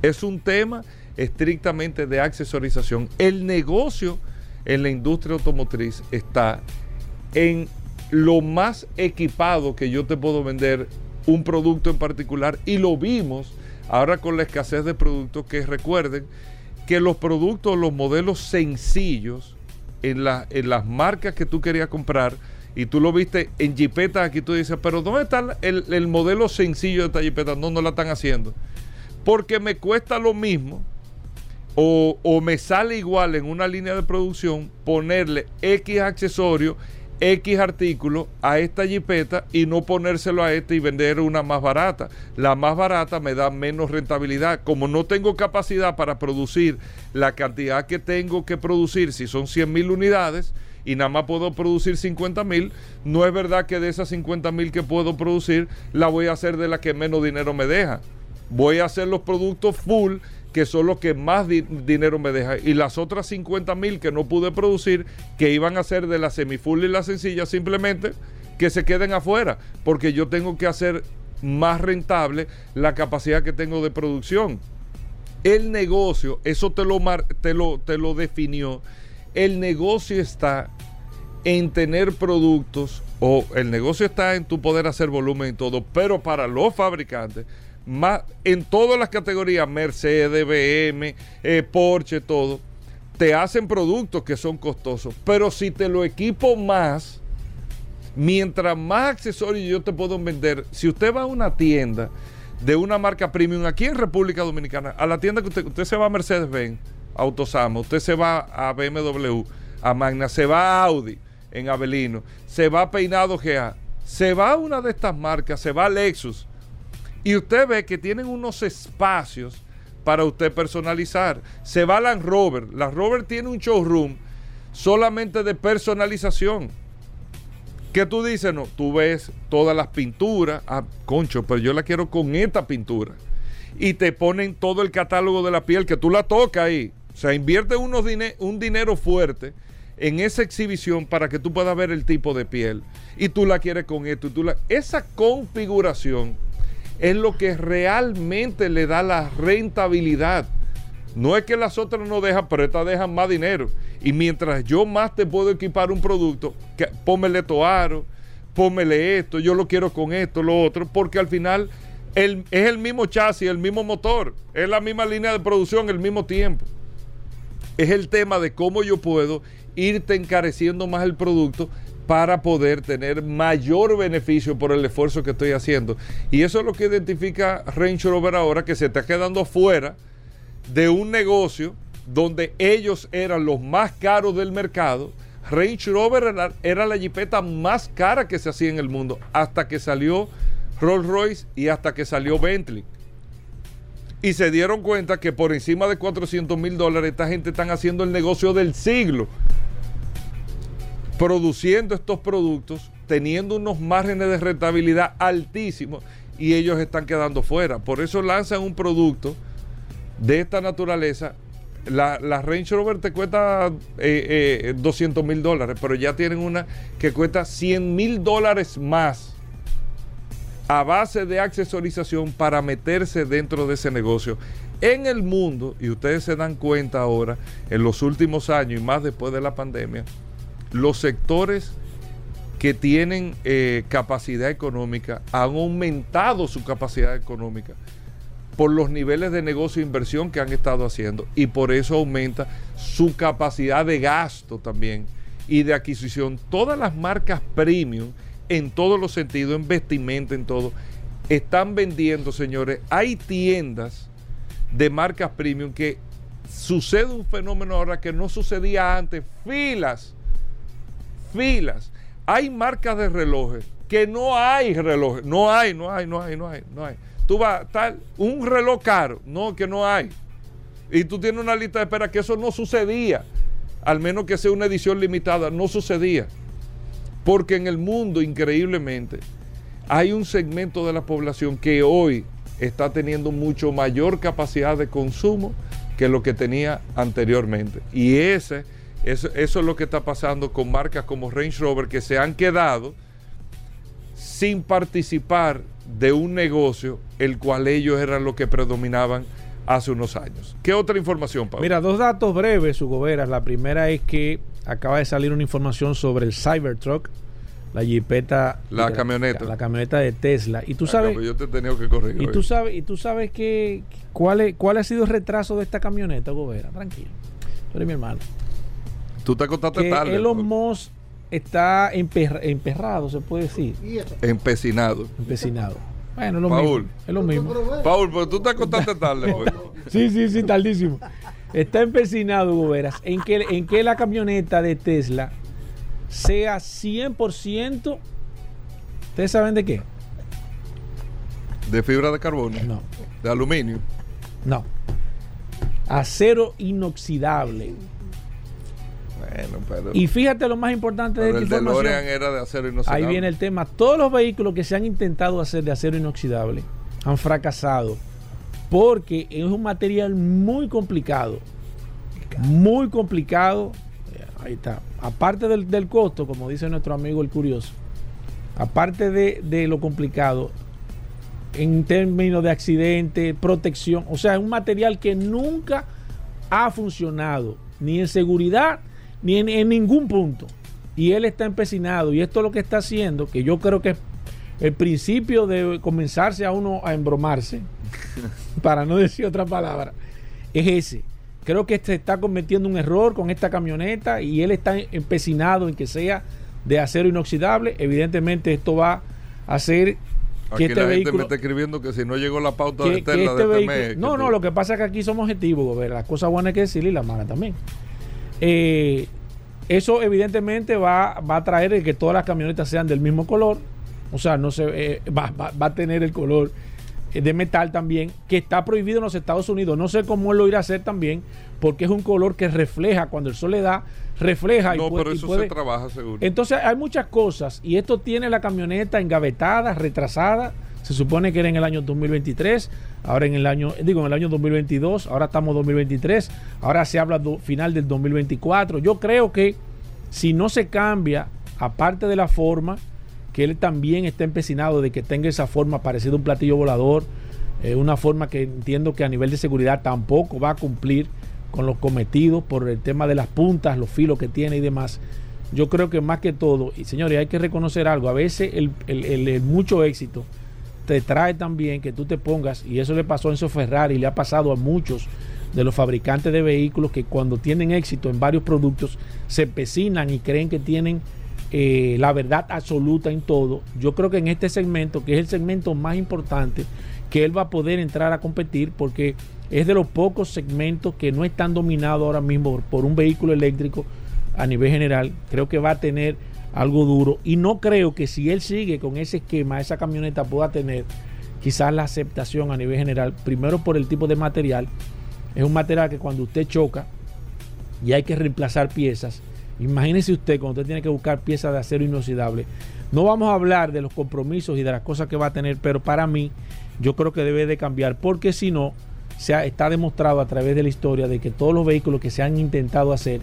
Es un tema estrictamente de accesorización. El negocio en la industria automotriz está en lo más equipado que yo te puedo vender un producto en particular y lo vimos ahora con la escasez de productos que recuerden que los productos, los modelos sencillos en, en las marcas que tú querías comprar y tú lo viste en Jeepeta, aquí tú dices, pero ¿dónde está el, el modelo sencillo de esta Jeepeta? No, no la están haciendo. Porque me cuesta lo mismo o, o me sale igual en una línea de producción ponerle X accesorio X artículo a esta jipeta y no ponérselo a esta y vender una más barata. La más barata me da menos rentabilidad. Como no tengo capacidad para producir la cantidad que tengo que producir, si son 100 mil unidades, y nada más puedo producir 50 mil, no es verdad que de esas 50 mil que puedo producir, la voy a hacer de la que menos dinero me deja. Voy a hacer los productos full que son los que más dinero me deja. Y las otras 50 mil que no pude producir, que iban a ser de la semifull y la sencilla, simplemente que se queden afuera, porque yo tengo que hacer más rentable la capacidad que tengo de producción. El negocio, eso te lo, te lo, te lo definió, el negocio está en tener productos o el negocio está en tu poder hacer volumen y todo, pero para los fabricantes más, en todas las categorías, Mercedes, BM, eh, Porsche, todo, te hacen productos que son costosos. Pero si te lo equipo más, mientras más accesorios yo te puedo vender, si usted va a una tienda de una marca premium aquí en República Dominicana, a la tienda que usted, usted se va a Mercedes-Benz, Autosama, usted se va a BMW, a Magna, se va a Audi en Avelino, se va a Peinado GA, se va a una de estas marcas, se va a Lexus y usted ve que tienen unos espacios para usted personalizar. Se va a Land Rover. Land Rover tiene un showroom solamente de personalización. ¿Qué tú dices? No, tú ves todas las pinturas. Ah, concho, pero yo la quiero con esta pintura. Y te ponen todo el catálogo de la piel que tú la tocas ahí. O sea, invierte unos un dinero fuerte en esa exhibición para que tú puedas ver el tipo de piel. Y tú la quieres con esto. Y tú la... Esa configuración es lo que realmente le da la rentabilidad. No es que las otras no dejan, pero estas dejan más dinero. Y mientras yo más te puedo equipar un producto, que, pómele toaro, pómele esto, yo lo quiero con esto, lo otro, porque al final es el mismo chasis, el mismo motor, es la misma línea de producción, el mismo tiempo. Es el tema de cómo yo puedo irte encareciendo más el producto para poder tener mayor beneficio por el esfuerzo que estoy haciendo. Y eso es lo que identifica Range Rover ahora, que se está quedando fuera de un negocio donde ellos eran los más caros del mercado. Range Rover era, era la jipeta más cara que se hacía en el mundo hasta que salió Rolls Royce y hasta que salió Bentley. Y se dieron cuenta que por encima de 400 mil dólares esta gente están haciendo el negocio del siglo. Produciendo estos productos, teniendo unos márgenes de rentabilidad altísimos y ellos están quedando fuera. Por eso lanzan un producto de esta naturaleza. La, la Range Rover te cuesta eh, eh, 200 mil dólares, pero ya tienen una que cuesta 100 mil dólares más a base de accesorización para meterse dentro de ese negocio. En el mundo, y ustedes se dan cuenta ahora, en los últimos años y más después de la pandemia, los sectores que tienen eh, capacidad económica han aumentado su capacidad económica por los niveles de negocio e inversión que han estado haciendo y por eso aumenta su capacidad de gasto también y de adquisición. Todas las marcas premium en todos los sentidos, en vestimenta, en todo, están vendiendo, señores. Hay tiendas de marcas premium que sucede un fenómeno ahora que no sucedía antes. Filas, filas. Hay marcas de relojes que no hay relojes. No hay, no hay, no hay, no hay, no hay. Tú vas, tal, un reloj caro, no, que no hay. Y tú tienes una lista de espera que eso no sucedía. Al menos que sea una edición limitada, no sucedía. Porque en el mundo, increíblemente, hay un segmento de la población que hoy está teniendo mucho mayor capacidad de consumo que lo que tenía anteriormente. Y ese, eso, eso es lo que está pasando con marcas como Range Rover que se han quedado sin participar de un negocio el cual ellos eran los que predominaban hace unos años. ¿Qué otra información, Pablo? Mira, dos datos breves, Hugo. La primera es que acaba de salir una información sobre el Cybertruck, la jipeta, la camioneta, la camioneta de Tesla. Y tú sabes, yo te he tenido que corregir. Y tú sabes, y tú sabes que cuál es, cuál ha sido el retraso de esta camioneta, Hugo Veras. Tranquilo, tú eres mi hermano. Tú te contaste que tarde. Elon Musk está emper, emperrado, se puede decir. Empecinado. Empecinado. Bueno, es lo Paul. mismo. Es lo mismo. Paul, pero tú te acostaste tarde. [LAUGHS] Pues. sí, sí, sí, tardísimo. Está empecinado, Hugo Veras, en que, en que la camioneta de Tesla sea 100%. ¿Ustedes saben de qué? De fibra de carbono. No. De aluminio. No. Acero inoxidable. Bueno, pero. Y fíjate lo más importante pero de esta el información. DeLorean era de acero inoxidable. Ahí viene el tema. Todos los vehículos que se han intentado hacer de acero inoxidable han fracasado porque es un material muy complicado. Muy complicado. Ahí está. Aparte del, costo, como dice nuestro amigo el curioso, aparte de, lo complicado, en términos de accidente, protección, o sea, es un material que nunca ha funcionado, ni en seguridad, ni en ningún punto. Y él está empecinado, y esto es lo que está haciendo, que yo creo que es el principio de comenzarse a uno a embromarse, [LAUGHS] para no decir otra palabra, es ese. Creo que se está cometiendo un error con esta camioneta y él está empecinado en que sea de acero inoxidable. Evidentemente esto va a hacer Aquí que este la gente vehículo me está escribiendo que si no llegó la pauta que- de Tesla este de vehículo- este mes, no, no, lo que pasa es que aquí somos objetivos, las cosas buenas hay que decirle y las malas también. Eh, eso evidentemente va, va a traer el que todas las camionetas sean del mismo color, o sea, no se eh, va, va- va a tener el color de metal también, que está prohibido en los Estados Unidos. No sé cómo él lo irá a hacer también, porque es un color que refleja, cuando el sol le da, refleja y No, puede- pero y eso puede- se trabaja seguro. entonces hay muchas cosas y esto tiene la camioneta engavetada, retrasada. Se supone que era en el año 2023, ahora en el año, digo, en el año 2022, ahora estamos 2023, ahora se habla do- final del 2024. Yo creo que si no se cambia, aparte de la forma, que él también está empecinado de que tenga esa forma parecida a un platillo volador, eh, una forma que entiendo que a nivel de seguridad tampoco va a cumplir con los cometidos por el tema de las puntas, los filos que tiene y demás. Yo creo que más que todo, y señores, hay que reconocer algo, a veces el, mucho éxito te trae también que tú te pongas, y eso le pasó a Enzo Ferrari, le ha pasado a muchos de los fabricantes de vehículos que cuando tienen éxito en varios productos se empecinan y creen que tienen eh, la verdad absoluta en todo. Yo creo que en este segmento, que es el segmento más importante, que él va a poder entrar a competir porque es de los pocos segmentos que no están dominados ahora mismo por un vehículo eléctrico a nivel general. Creo que va a tener algo duro y no creo que si él sigue con ese esquema, esa camioneta pueda tener quizás la aceptación a nivel general, primero por el tipo de material. Es un material que cuando usted choca y hay que reemplazar piezas, imagínese usted cuando usted tiene que buscar piezas de acero inoxidable. No vamos a hablar de los compromisos y de las cosas que va a tener, pero para mí yo creo que debe de cambiar, porque si no, se ha, está demostrado a través de la historia de que todos los vehículos que se han intentado hacer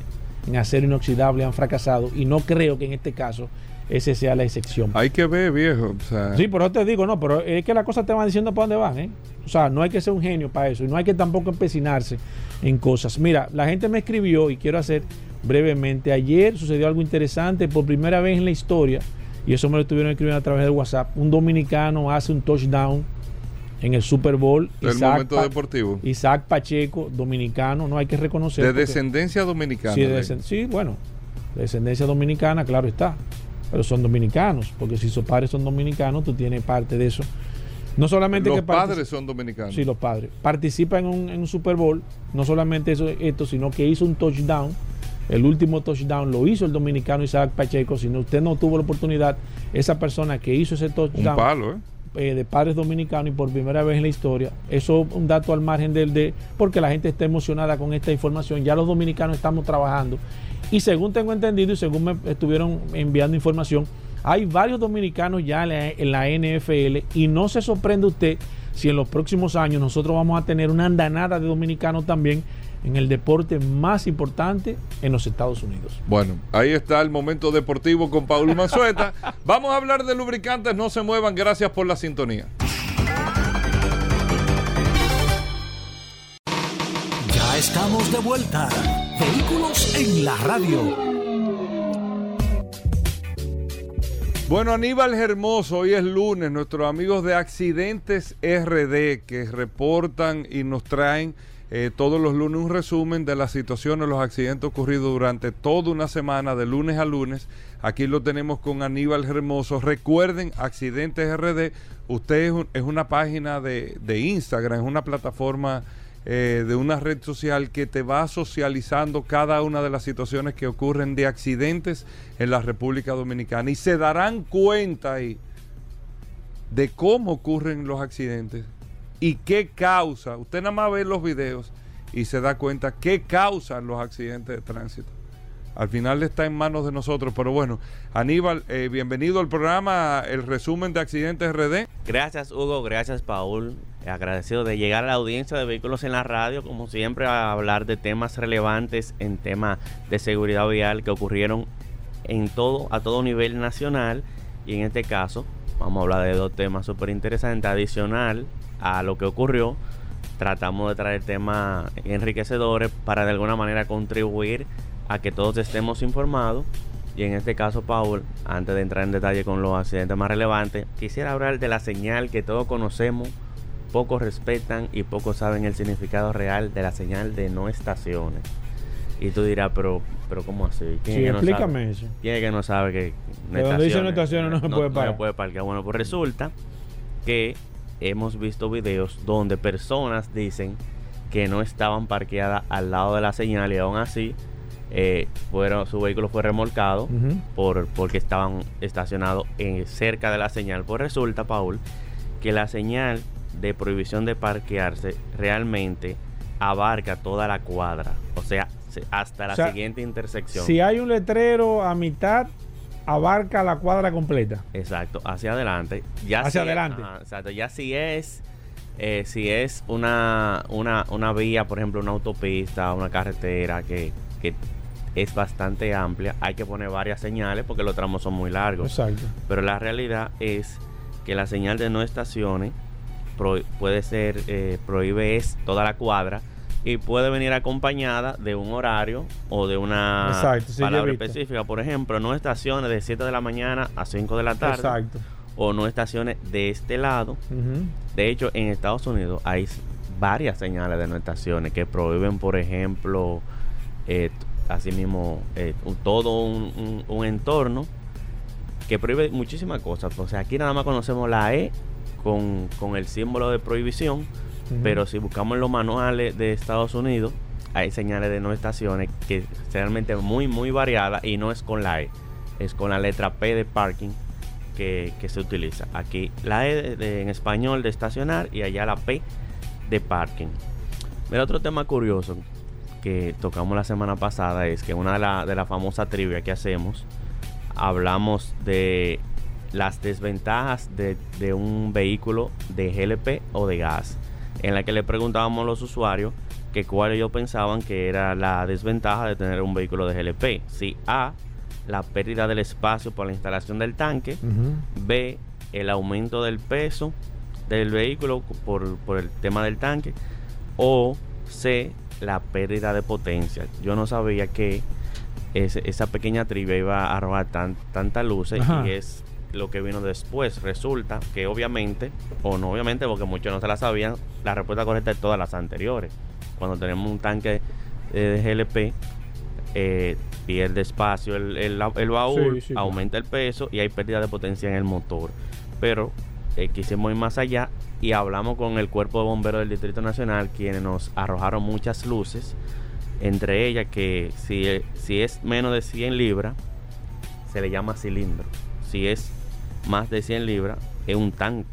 en acero inoxidable han fracasado y no creo que en este caso ese sea la excepción. Hay que ver, viejo. Sí, pero yo te digo, no, pero es que las cosas te van diciendo para dónde van, ¿eh? O sea, no hay que ser un genio para eso y no hay que tampoco empecinarse en cosas. Mira, la gente me escribió y quiero hacer brevemente. Ayer sucedió algo interesante por primera vez en la historia y eso me lo estuvieron escribiendo a través de WhatsApp. Un dominicano hace un touchdown en el Super Bowl. El momento deportivo. Isaac Pacheco, dominicano, no hay que reconocer. De descendencia dominicana. Sí, bueno, de descendencia dominicana, claro está. Pero son dominicanos, porque si sus padres son dominicanos, tú tienes parte de eso. No solamente los padres son dominicanos. Sí, los padres. Participa en un, Super Bowl, no solamente eso, esto, sino que hizo un touchdown. El último touchdown lo hizo el dominicano Isaac Pacheco. Si no, usted no tuvo la oportunidad, esa persona que hizo ese touchdown. Un palo, ¿eh? Eh, de padres dominicanos y por primera vez en la historia. Eso es un dato al margen del de, porque la gente está emocionada con esta información. Ya los dominicanos estamos trabajando. Y según tengo entendido y según me estuvieron enviando información, hay varios dominicanos ya en la NFL y no se sorprende usted si en los próximos años nosotros vamos a tener una andanada de dominicanos también en el deporte más importante en los Estados Unidos. Bueno, ahí está el momento deportivo con Paul Manzueta. [LAUGHS] Vamos a hablar de lubricantes, no se muevan, gracias por la sintonía. Ya estamos de vuelta. Vehículos en la radio. Bueno, Aníbal Hermoso, hoy es lunes, nuestros amigos de Accidentes RD que reportan y nos traen eh, todos los lunes un resumen de las situaciones, los accidentes ocurridos durante toda una semana, de lunes a lunes. Aquí lo tenemos con Aníbal Hermoso. Recuerden, Accidentes RD, usted es, una página de, Instagram, es una plataforma eh, de una red social que te va socializando cada una de las situaciones que ocurren de accidentes en la República Dominicana. Y se darán cuenta ahí de cómo ocurren los accidentes y qué causa. Usted nada más ve los videos y se da cuenta qué causan los accidentes de tránsito. Al final está en manos de nosotros, pero bueno, Aníbal, eh, bienvenido al programa, el resumen de accidentes RD. Gracias Hugo, gracias Paul, agradecido de llegar a la audiencia de Vehículos en la Radio, como siempre, a hablar de temas relevantes en tema de seguridad vial que ocurrieron en todo, a todo nivel nacional y en este caso vamos a hablar de dos temas súper interesantes, adicional a lo que ocurrió, tratamos de traer temas enriquecedores para de alguna manera contribuir a que todos estemos informados. Y en este caso, Paul, antes de entrar en detalle con los accidentes más relevantes, quisiera hablar de la señal que todos conocemos, pocos respetan y pocos saben el significado real de la señal de no estaciones. Y tú dirás, pero, pero ¿cómo así? sí, explícame eso. ¿Quién es que no sabe que no estaciones, no, se puede parar? No puede parquear. Bueno, pues resulta que hemos visto videos donde personas dicen que no estaban parqueadas al lado de la señal y aún así eh, fueron, su vehículo fue remolcado por, porque estaban estacionados en, cerca de la señal. Pues resulta, Paul, que la señal de prohibición de parquearse realmente abarca toda la cuadra, o sea, hasta la siguiente intersección. Si hay un letrero a mitad, abarca la cuadra completa. Exacto, hacia adelante. Ya hacia adelante. exacto, ya si es eh, si es una, una, una, vía, por ejemplo, una autopista, una carretera que, que, es bastante amplia, hay que poner varias señales porque los tramos son muy largos. Exacto. Pero la realidad es que la señal de no estaciones puede ser, eh, prohíbe es toda la cuadra y puede venir acompañada de un horario o de una palabra específica. Por ejemplo, no estaciones de 7 de la mañana a 5 de la tarde. Exacto. O no estaciones de este lado. De hecho, en Estados Unidos hay varias señales de no estaciones que prohíben, por ejemplo, eh, asimismo, eh, todo un, un, entorno que prohíbe muchísimas cosas. O sea, aquí nada más conocemos la E con, con el símbolo de prohibición Pero si buscamos los manuales de Estados Unidos, hay señales de no estaciones que realmente muy, muy variadas y no es con la E, es con la letra P de parking que, que se utiliza. Aquí la E en español de estacionar y allá la P de parking. Mira, otro tema curioso que tocamos la semana pasada es que una de las de la famosa trivia que hacemos, hablamos de las desventajas de, de un vehículo de GLP o de gas, en la que le preguntábamos a los usuarios que cuál ellos pensaban que era la desventaja de tener un vehículo de GLP. Si A, la pérdida del espacio por la instalación del tanque. B, el aumento del peso del vehículo por, por el tema del tanque. O C, la pérdida de potencia. Yo no sabía que esa pequeña trivia iba a arrojar tan, tanta luz Ajá. y es lo que vino después. Resulta que obviamente, o no obviamente porque muchos no se la sabían, la respuesta correcta es todas las anteriores. Cuando tenemos un tanque eh, de GLP, eh, pierde espacio el, el, el baúl, Sí, sí, claro. aumenta el peso y hay pérdida de potencia en el motor. Pero eh, quisimos ir más allá y hablamos con el cuerpo de bomberos del Distrito Nacional, quienes nos arrojaron muchas luces, entre ellas que si, si es menos de 100 libras, se le llama cilindro. Si es más de 100 libras, es un tanque.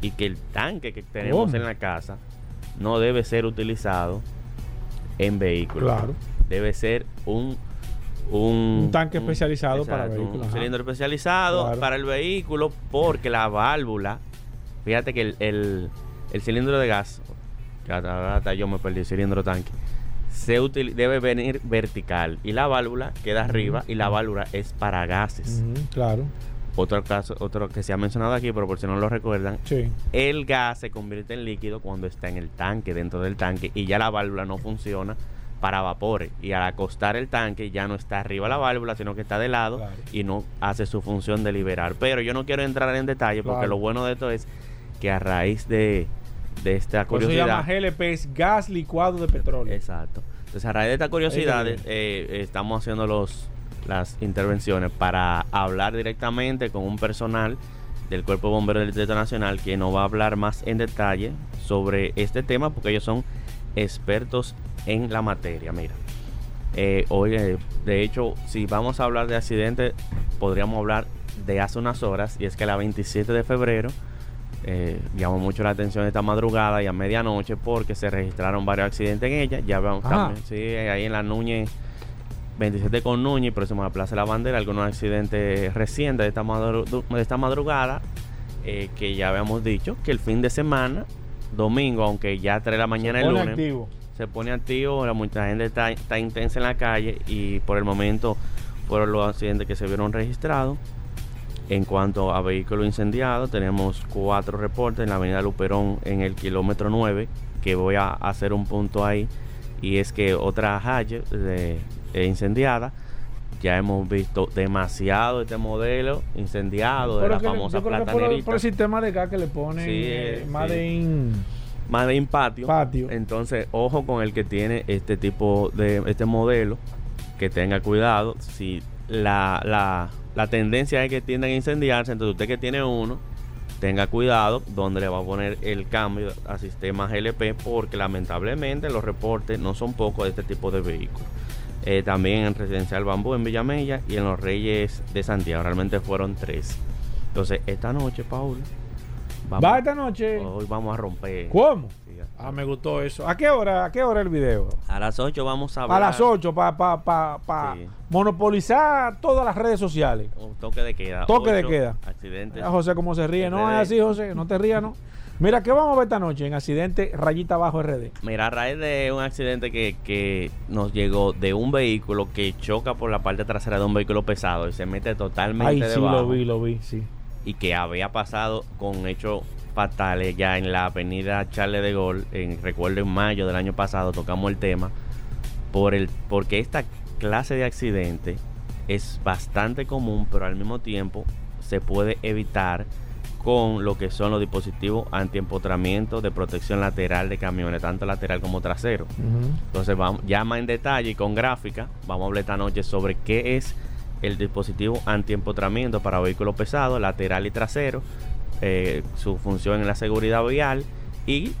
Y que el tanque que tenemos en la casa no debe ser utilizado en vehículos. Claro. Debe ser un un, Un tanque especializado para vehículos, Un ajá. cilindro especializado Claro. para el vehículo porque la válvula, fíjate que el, el- el cilindro de gas, que hasta, hasta yo me perdí, cilindro tanque, se util- debe venir vertical y la válvula queda arriba y la válvula es para gases. Ujú, Claro. Otro caso, otro que se ha mencionado aquí, pero por si no lo recuerdan, Sí. el gas se convierte en líquido cuando está en el tanque, dentro del tanque, y ya la válvula no funciona para vapores. Y al acostar el tanque ya no está arriba la válvula, sino que está de lado Claro. y no hace su función de liberar. Pero yo no quiero entrar en detalle porque Claro. lo bueno de esto es que a raíz de, de esta Por eso se llama curiosidad... GLP, es gas licuado de petróleo. Exacto. Entonces, a raíz de esta curiosidad, está eh, estamos haciendo los, las intervenciones para hablar directamente con un personal del Cuerpo de Bomberos del Distrito Nacional que nos va a hablar más en detalle sobre este tema porque ellos son expertos en la materia. Mira, eh, hoy, eh, de hecho, si vamos a hablar de accidentes, podríamos hablar de hace unas horas y es que la 27 de febrero eh, llamó mucho la atención esta madrugada y a medianoche porque se registraron varios accidentes en ella. Ya vemos Ajá. también, sí, ahí en la Núñez, 27 con Núñez, próximo a la Plaza de la Bandera, algunos accidentes recientes de esta, madru- de esta madrugada eh, que ya habíamos dicho que el fin de semana, domingo, aunque ya 3 de la mañana el Pone lunes, activo. se pone activo, la mucha gente está, está intensa en la calle y por el momento fueron los accidentes que se vieron registrados. En cuanto a vehículos incendiados, tenemos cuatro reportes en la avenida Luperón en el kilómetro 9, que voy a hacer un punto ahí, y es que otra Haye de, incendiada, ya hemos visto demasiado este modelo incendiado de la famosa que por, por el sistema de gas que le ponen Sí, eh, sí. In Made in patio. patio. Entonces, ojo con el que tiene este tipo de este modelo, que tenga cuidado. Si la, la, la tendencia es que tiendan a incendiarse, entonces usted que tiene uno, tenga cuidado donde le va a poner el cambio a sistema GLP, porque lamentablemente los reportes no son pocos de este tipo de vehículos. Eh, también en Residencial Bambú en Villamella y en Los Reyes de Santiago, realmente fueron tres. Entonces, esta noche, Paul, Va esta noche. hoy vamos a romper. ¿Cómo? Sí, Ah, me gustó eso. ¿A qué hora? ¿A qué hora el video? A las 8 vamos a hablar. A las 8 para pa, pa, pa Sí. monopolizar todas las redes sociales. Un toque de queda. Toque de queda. Accidentes. Mira, José, cómo se ríe. No es así, José. No te rías, ¿no? Mira, ¿qué vamos a ver esta noche en accidente rayita abajo RD? Mira, a raíz de un accidente que, que nos llegó de un vehículo que choca por la parte trasera de un vehículo pesado y se mete totalmente Ay, sí, debajo lo vi, lo vi, sí. y que había pasado con hechos fatales ya en la avenida Charles de Gaulle, en, recuerdo en mayo del año pasado tocamos el tema, por el, porque esta clase de accidente es bastante común, pero al mismo tiempo se puede evitar con lo que son los dispositivos antiempotramiento de protección lateral de camiones, tanto lateral como trasero. Entonces vamos ya más en detalle y con gráfica, vamos a hablar esta noche sobre qué es el dispositivo antiempotramiento para vehículos pesados, lateral y trasero, eh, su función en la seguridad vial y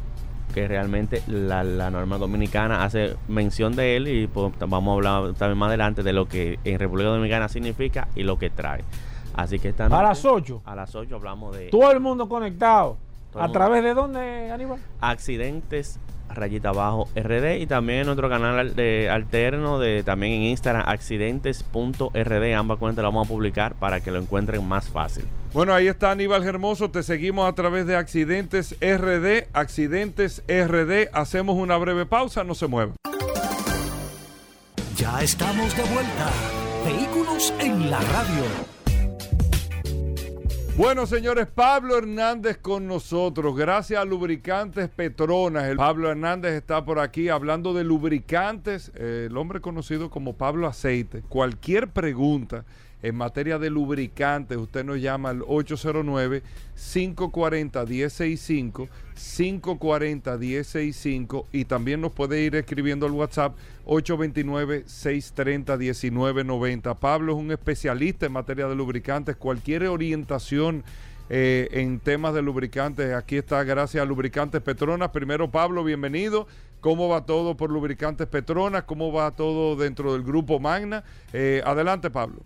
que realmente la, la norma dominicana hace mención de él y pues, vamos a hablar también más adelante de lo que en República Dominicana significa y lo que trae. Así que esta A las 8. A las 8 hablamos de Todo el mundo conectado. ¿A mundo. través de dónde, Aníbal? accidentes rayita abajo RD y también en nuestro canal de alterno de también en Instagram accidentes.rd ambas cuentas las vamos a publicar para que lo encuentren más fácil. Bueno, ahí está Aníbal Hermoso. Te seguimos a través de Accidentes RD. Accidentes RD. Hacemos una breve pausa. No se muevan. Ya estamos de vuelta. Vehículos en la radio. Bueno, señores, Pablo Hernández con nosotros. Gracias a Lubricantes Petronas. El Pablo Hernández está por aquí hablando de lubricantes. eh, el hombre conocido como Pablo Aceite. Cualquier pregunta en materia de lubricantes, usted nos llama al 809-540-1065, 540-1065 y también nos puede ir escribiendo al WhatsApp 829-630-1990. Pablo es un especialista en materia de lubricantes. Cualquier orientación eh, en temas de lubricantes, aquí está gracias a Lubricantes Petronas. Primero, Pablo, bienvenido. ¿Cómo va todo por Lubricantes Petronas? ¿Cómo va todo dentro del grupo Magna? Eh, adelante, Pablo.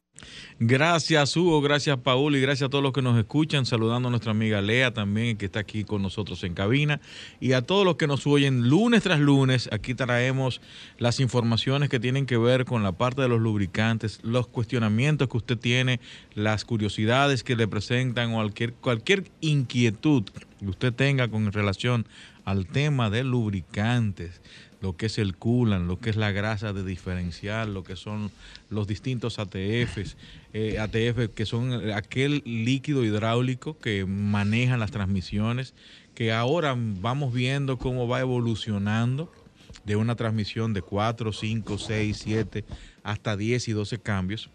Gracias Hugo, gracias Paul y gracias a todos los que nos escuchan, saludando a nuestra amiga Lea también que está aquí con nosotros en cabina y a todos los que nos oyen lunes tras lunes, aquí traemos las informaciones que tienen que ver con la parte de los lubricantes, los cuestionamientos que usted tiene, las curiosidades que le presentan o cualquier, cualquier inquietud que usted tenga con relación al tema de lubricantes lo que es el coolant, lo que es la grasa de diferencial, lo que son los distintos ATFs, eh, ATF que son aquel líquido hidráulico que manejan las transmisiones, que ahora vamos viendo cómo va evolucionando de una transmisión de 4, 5, 6, 7 hasta 10 y 12 cambios.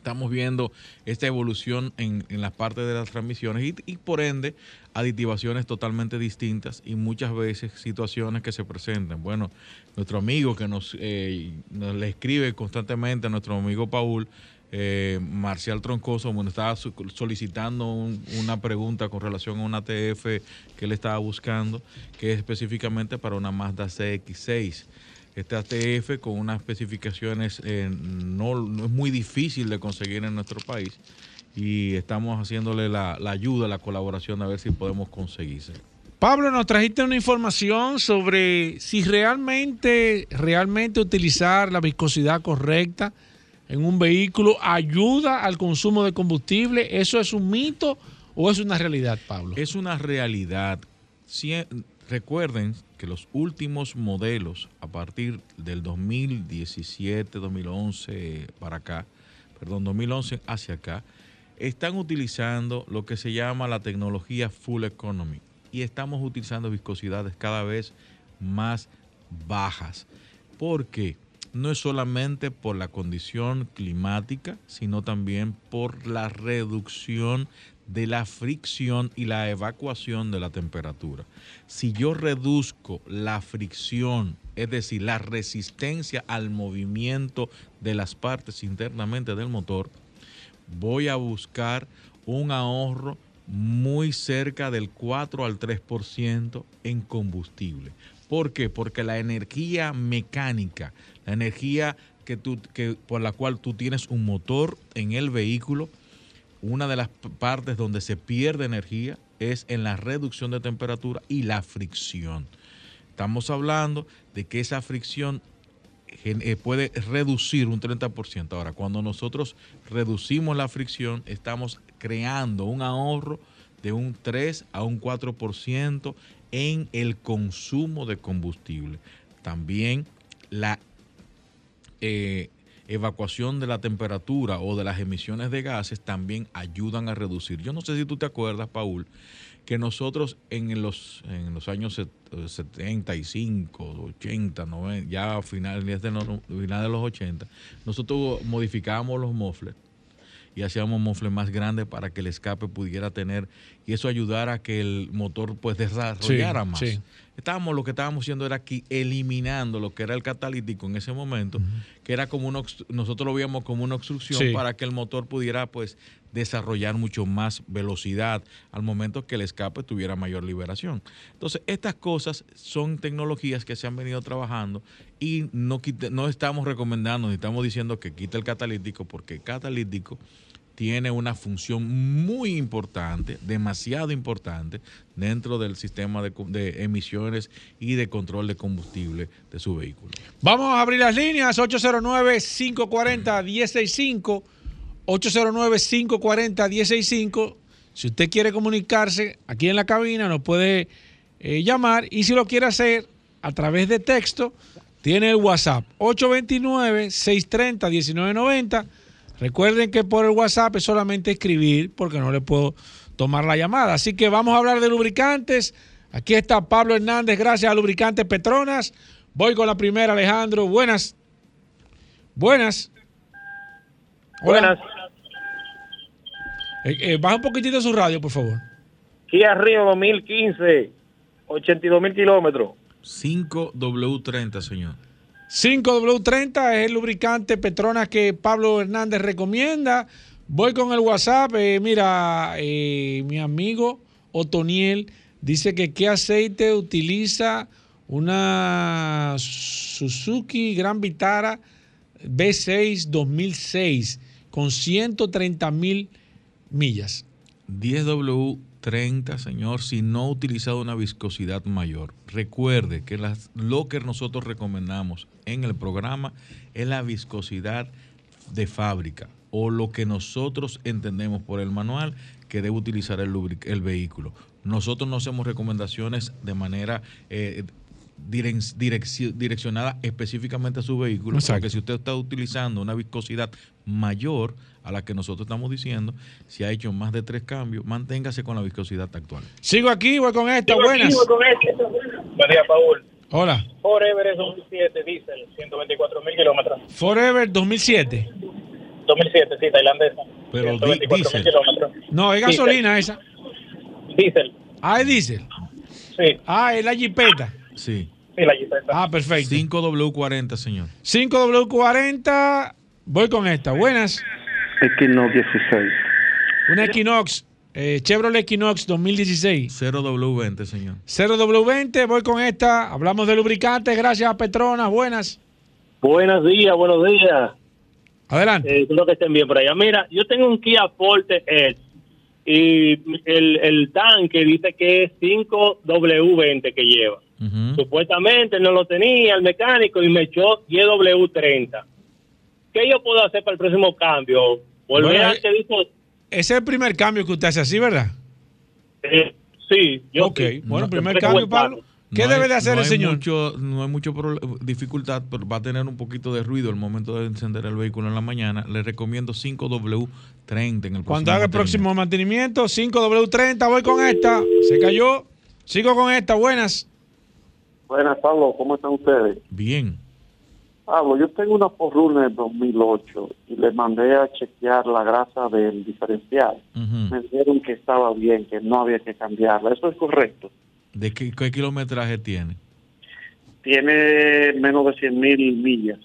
Estamos viendo esta evolución en, en las partes de las transmisiones y, por ende aditivaciones totalmente distintas y muchas veces situaciones que se presentan. Bueno, nuestro amigo que nos, eh, le escribe constantemente, nuestro amigo Paul, eh, Marcial Troncoso, bueno, estaba solicitando un- una pregunta con relación a una ATF que él estaba buscando, que es específicamente para una Mazda CX6 este ATF con unas especificaciones eh, no, no es muy difícil de conseguir en nuestro país y estamos haciéndole la, la ayuda, la colaboración a ver si podemos conseguirse. Pablo, nos trajiste una información sobre si realmente, realmente utilizar la viscosidad correcta en un vehículo ayuda al consumo de combustible. ¿Eso es un mito o es una realidad, Pablo? Es una realidad. Recuerden que los últimos modelos a partir del 2017, 2011 para acá, perdón, 2011 hacia acá, están utilizando lo que se llama la tecnología Full Economy y estamos utilizando viscosidades cada vez más bajas. ¿Por qué? No es solamente por la condición climática, sino también por la reducción de la fricción y la evacuación de la temperatura. Si yo reduzco la fricción, es decir, la resistencia al movimiento de las partes internamente del motor, voy a buscar un ahorro muy cerca del 4 al 3% en combustible. ¿Por qué? Porque la energía mecánica, la energía que tú, que, por la cual tú tienes un motor en el vehículo, una de las partes donde se pierde energía es en la reducción de temperatura y la fricción. Estamos hablando de que esa fricción eh, puede reducir un 30%. Ahora, cuando nosotros reducimos la fricción, estamos creando un ahorro de un 3 a un 4% en el consumo de combustible. También la eh, evacuación de la temperatura o de las emisiones de gases también ayudan a reducir. Yo no sé si tú te acuerdas, Paul, que nosotros en los, en los años set- eh, 75, 80, 90, ya a finales de, los- finales de los 80, nosotros modificábamos los mufflers y hacíamos mufflers más grandes para que el escape pudiera tener y eso ayudara a que el motor pues desarrollara Sí, más. sí. Estábamos lo que estábamos haciendo era aquí eliminando lo que era el catalítico en ese momento, que era como una, nosotros lo veíamos como una obstrucción Sí. para que el motor pudiera pues desarrollar mucho más velocidad al momento que el escape tuviera mayor liberación. Entonces, estas cosas son tecnologías que se han venido trabajando y no, no estamos recomendando ni estamos diciendo que quite el catalítico porque el catalítico tiene una función muy importante, demasiado importante, dentro del sistema de, emisiones y de control de combustible de su vehículo. Vamos a abrir las líneas 809-540-165. 809-540-165. Si usted quiere comunicarse aquí en la cabina, nos puede eh, llamar. Y si lo quiere hacer a través de texto, tiene el WhatsApp 829-630-1990. Recuerden que por el WhatsApp es solamente escribir porque no le puedo tomar la llamada. Así que vamos a hablar de lubricantes. Aquí está Pablo Hernández, gracias a Lubricantes Petronas. Voy con la primera, Alejandro. Buenas. Buenas. Hola. Buenas. Eh, eh, baja un poquitito su radio, por favor. Kia Rio 2015, 82 mil kilómetros. 5W30, señor. 5W30 es el lubricante Petronas que Pablo Hernández recomienda. Voy con el WhatsApp. eh, mira, eh, mi amigo Otoniel dice que qué aceite utiliza una Suzuki Gran Vitara B6 2006 con 130 mil millas. 10W30, señor, si no ha utilizado una viscosidad mayor. Recuerde que lo que nosotros recomendamos en el programa es la viscosidad de fábrica o lo que nosotros entendemos por el manual que debe utilizar el, el vehículo. Nosotros no hacemos recomendaciones de manera eh, direccionada específicamente a su vehículo, Exacto. porque si usted está utilizando una viscosidad mayor a la que nosotros estamos diciendo, si ha hecho más de tres cambios, manténgase con la viscosidad actual. Sigo aquí, voy con esta. Buenas. Buen día, Paul. Hola. Forever es 2007, diésel, 124 mil kilómetros. Forever 2007. 2007, sí, tailandesa. Pero di- 124 mil diésel. kilómetros. No, es gasolina esa. Diésel, Ah, es diésel. sí, Ah, es la jipeta. Sí. sí, la jipeta. Ah, perfecto. 5W40, señor. 5W40. Voy con esta. Buenas. Equinox 16. Una Equinox. eh, Chevrolet Equinox 2016. 0W20, señor. 0W20. Voy con esta. Hablamos de lubricantes. Gracias a Petronas. Buenas. Buenos días, buenos días. Adelante. Eh, espero que estén bien por allá. Mira, yo tengo un Kia Forte Edge y el, el tanque dice que es 5W20 que lleva. Supuestamente no lo tenía el mecánico y me echó 10W30. ¿Qué yo puedo hacer para el próximo cambio? Volver Bueno, al que dijo, Ese es el primer cambio que usted hace así, ¿verdad? eh, sí, yo ok. sí. Bueno, No, primer cambio, Pablo. ¿Qué No debe hay- de hacer no el señor? Mucho, no hay mucha dificultad, pero va a tener un poquito de ruido al momento de encender el vehículo en la mañana. Le recomiendo 5W30 en el Cuando haga el próximo mantenimiento, 5W30. Voy con esta. Se cayó. Sigo con esta. Buenas. Buenas, Pablo, ¿cómo están ustedes? Bien. Pablo, yo tengo una Forerunner 2008 y le mandé a chequear la grasa del diferencial. Me dijeron que estaba bien, que no había que cambiarla. ¿Eso es correcto? ¿De qué, qué kilometraje tiene? Tiene menos de 100 mil millas.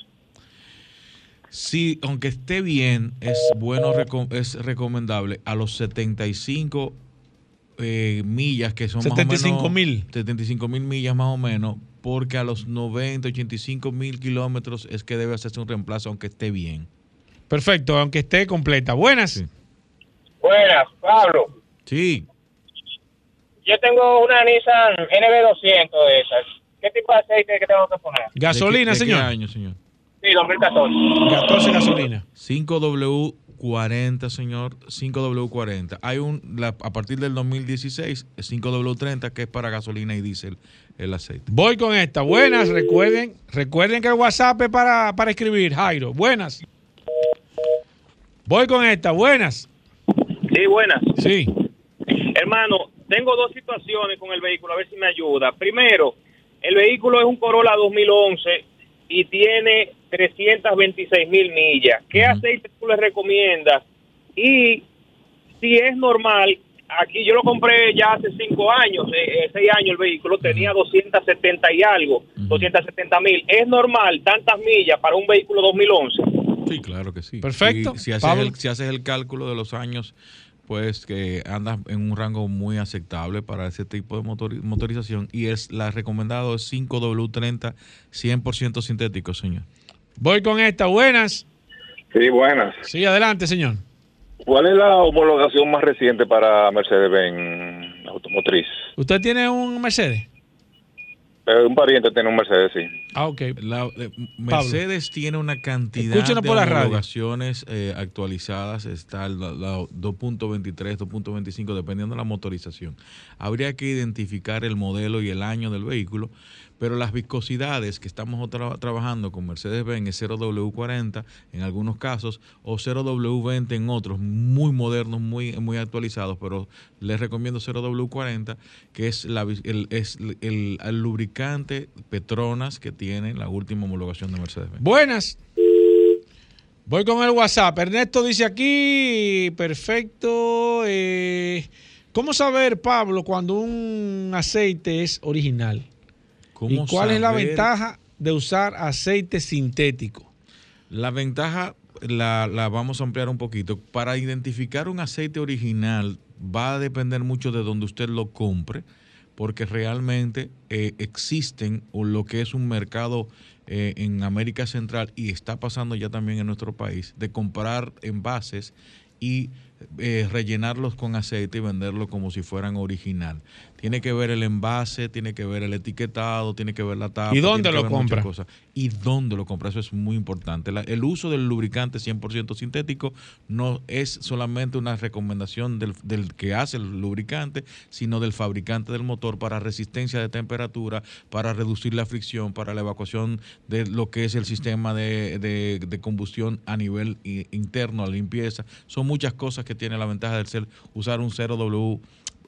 Sí, aunque esté bien, es bueno, es recomendable a los 75 eh, millas, que son más o 75 menos... mil. 75 mil millas más o menos, porque a los 90, 85 mil kilómetros es que debe hacerse un reemplazo, aunque esté bien. Perfecto, aunque esté completa. Buenas. Sí. Buenas, Pablo. Sí, Yo tengo una Nissan NB200 de esas. ¿Qué tipo de aceite que tengo que poner? Gasolina, ¿De qué- de qué señor. año, señor? Sí, 2014. 14 gasolina. 5W40, señor, 5W40. Hay un, la- a partir del 2016, 5W30, que es para gasolina y diésel el aceite. Voy con esta. Buenas. Recuerden, recuerden que el WhatsApp es para, para escribir. Jairo. Buenas. Voy con esta. Buenas. Sí, buenas. Sí. Hermano, tengo dos situaciones con el vehículo, a ver si me ayuda. Primero, el vehículo es un Corolla 2011 y tiene 326 mil millas. ¿Qué aceite tú le recomiendas? Y si es normal aquí yo lo compré ya hace cinco años, eh, eh, seis años el vehículo, tenía 270 y algo, 270 mil. ¿Es normal tantas millas para un vehículo 2011? Sí, claro que sí. Perfecto. Si, haces Pablo. el, si haces el cálculo de los años, pues que andas en un rango muy aceptable para ese tipo de motori- motorización. Y es la recomendado es 5W30 100% sintético, señor. Voy con esta. Buenas. Sí, buenas. Sí, adelante, señor. ¿Cuál es la homologación más reciente para Mercedes-Benz automotriz? ¿Usted tiene un Mercedes? Eh, un pariente tiene un Mercedes, sí. Ah, ok. La- eh, Mercedes tiene una cantidad Escúchenos de por homologaciones eh, actualizadas. Está la, la 2.23, 2.25, dependiendo de la motorización. Habría que identificar el modelo y el año del vehículo, pero las viscosidades que estamos tra- trabajando con Mercedes-Benz es 0W40 en algunos casos o 0W20 en otros, muy modernos, muy, muy actualizados, pero les recomiendo 0W40, que es, la, el, es el- el lubricante Petronas que tiene la última homologación de Mercedes-Benz. Buenas. Voy con el WhatsApp. Ernesto dice aquí, perfecto. eh, ¿Cómo saber, Pablo, cuando un aceite es original? ¿Y ¿Cómo cuál es la ventaja de usar aceite sintético? La ventaja la, la vamos a ampliar un poquito. Para identificar un aceite original va a depender mucho de donde usted lo compre, porque realmente eh, existen o lo que es un mercado eh, en América Central y está pasando ya también en nuestro país, de comprar envases y eh, rellenarlos con aceite y venderlo como si fueran original. Tiene que ver el envase, tiene que ver el etiquetado, tiene que ver la tapa. ¿Y dónde lo compra? cosas. Y dónde lo compra, eso es muy importante. La- el uso del lubricante 100% sintético no es solamente una recomendación del, del que hace el lubricante, sino del fabricante del motor para resistencia de temperatura, para reducir la fricción, para la evacuación de lo que es el sistema de, de- de combustión a nivel i- interno, la limpieza. Son muchas cosas que tiene la ventaja de ser, usar un 0W,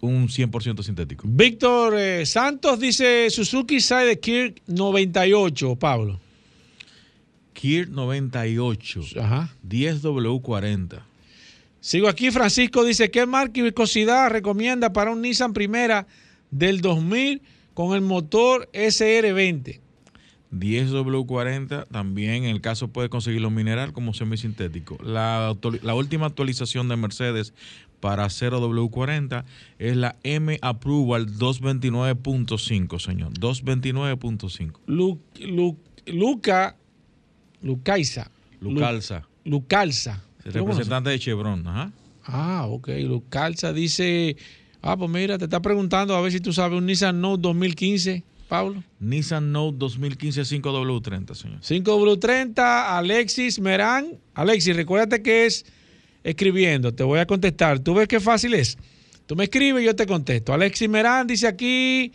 un 100% sintético. Víctor eh, Santos dice Suzuki Sidekick 98, Pablo. Kier 98, Ajá. 10W40. Sigo aquí, Francisco dice, ¿qué marca y viscosidad recomienda para un Nissan Primera del 2000 con el motor SR20? 10W40 también en el caso puede conseguirlo mineral como semisintético. La última actualización de Mercedes para 0W40 es la M Approval 229.5, señor. 229.5. Lu- Lu- Luca, Lucaiza. Lucalza. Lu- Lucalza. El representante de Chevron. Ajá. Ah, ok. Lucalza dice, ah, pues mira, te está preguntando a ver si tú sabes un Nissan Note 2015, Pablo. Nissan Note 2015 5W30, señor. 5W30, Alexis Merán. Alexis, recuérdate que es escribiendo. Te voy a contestar. ¿Tú ves qué fácil es? Tú me escribes y yo te contesto. Alexis Merán dice aquí,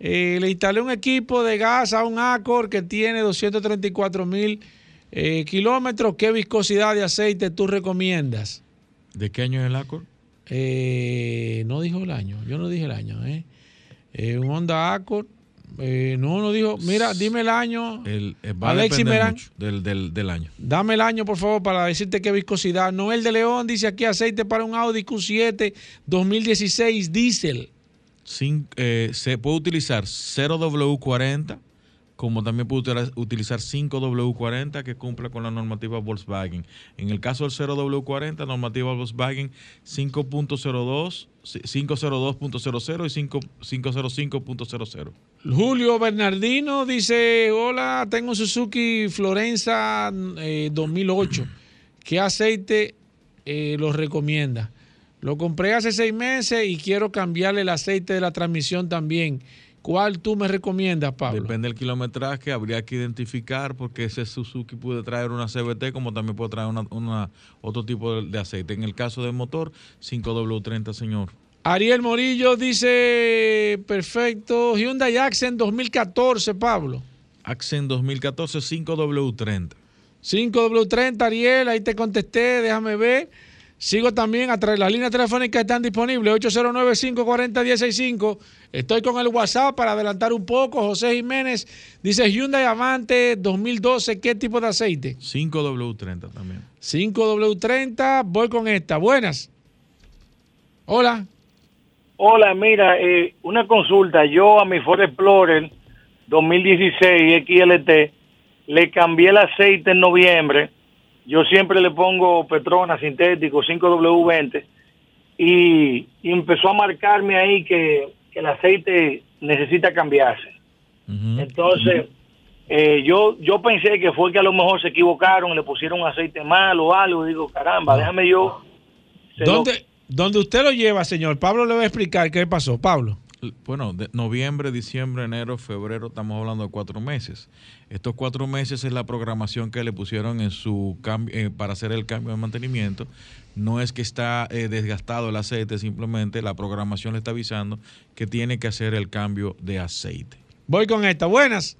eh, le instalé un equipo de gas a un Accord que tiene 234 mil eh, kilómetros. ¿Qué viscosidad de aceite tú recomiendas? ¿De qué año es el Accord? Eh, no dijo el año. Yo no dije el año. ¿eh? Eh, un Honda Accord. Eh, no, no dijo. Mira, dime el año. El, eh, va Alexis Merán. del, del, del año. Dame el año, por favor, para decirte qué viscosidad. Noel de León dice aquí aceite para un Audi Q7 2016 diésel. Eh, se puede utilizar 0W40, como también puede utilizar 5W40 que cumple con la normativa Volkswagen. En el caso del 0W40, normativa Volkswagen 5.02, 502.00 y 5 505.00. Julio Bernardino dice, hola, tengo Suzuki Florenza eh, 2008. ¿Qué aceite eh, lo recomienda? Lo compré hace seis meses y quiero cambiarle el aceite de la transmisión también. ¿Cuál tú me recomiendas, Pablo? Depende del kilometraje, habría que identificar porque ese Suzuki puede traer una CVT como también puede traer una, una- otro tipo de, de aceite. En el caso del motor, 5W30, señor. Ariel Morillo dice, perfecto, Hyundai Accent 2014, Pablo. Accent 2014, 5W30. 5W30, Ariel, ahí te contesté, déjame ver. Sigo también a través las líneas telefónicas están disponibles, 809-540-165. Estoy con el WhatsApp para adelantar un poco. José Jiménez dice Hyundai Avante 2012, ¿qué tipo de aceite? 5W30 también. 5W30, voy con esta. Buenas. Hola. Hola, mira, eh, una consulta. Yo a mi Ford Explorer 2016 XLT le cambié el aceite en noviembre. Yo siempre le pongo Petrona sintético 5W20 y, y empezó a marcarme ahí que, que el aceite necesita cambiarse. Entonces, eh, yo yo pensé que fue que a lo mejor se equivocaron, le pusieron un aceite malo o algo. Digo, caramba, déjame yo. lo- ¿Dónde, ¿Dónde usted lo lleva, señor? Pablo le va a explicar qué pasó. Pablo. Bueno, de noviembre, diciembre, enero, febrero, estamos hablando de cuatro meses. Estos cuatro meses es la programación que le pusieron en su cambio, eh, para hacer el cambio de mantenimiento. No es que está eh, desgastado el aceite, simplemente la programación le está avisando que tiene que hacer el cambio de aceite. Voy con esta. Buenas.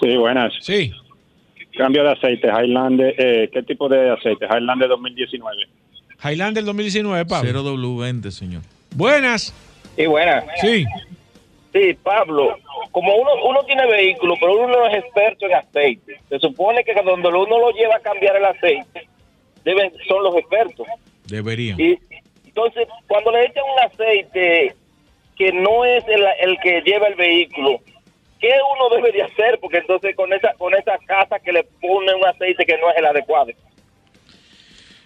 Sí, buenas. Sí. Cambio de aceite, Highlander, eh, ¿qué tipo de aceite? Highlander 2019. Highlander 2019, Pablo. 0W20, señor. Buenas. Y buena. Sí. Sí, Pablo, como uno, uno tiene vehículo, pero uno no es experto en aceite. Se supone que cuando uno lo lleva a cambiar el aceite, deben, son los expertos. Deberían. Y entonces, cuando le echan un aceite que no es el, el que lleva el vehículo, ¿qué uno debe de hacer? Porque entonces con esa con esa casa que le pone un aceite que no es el adecuado.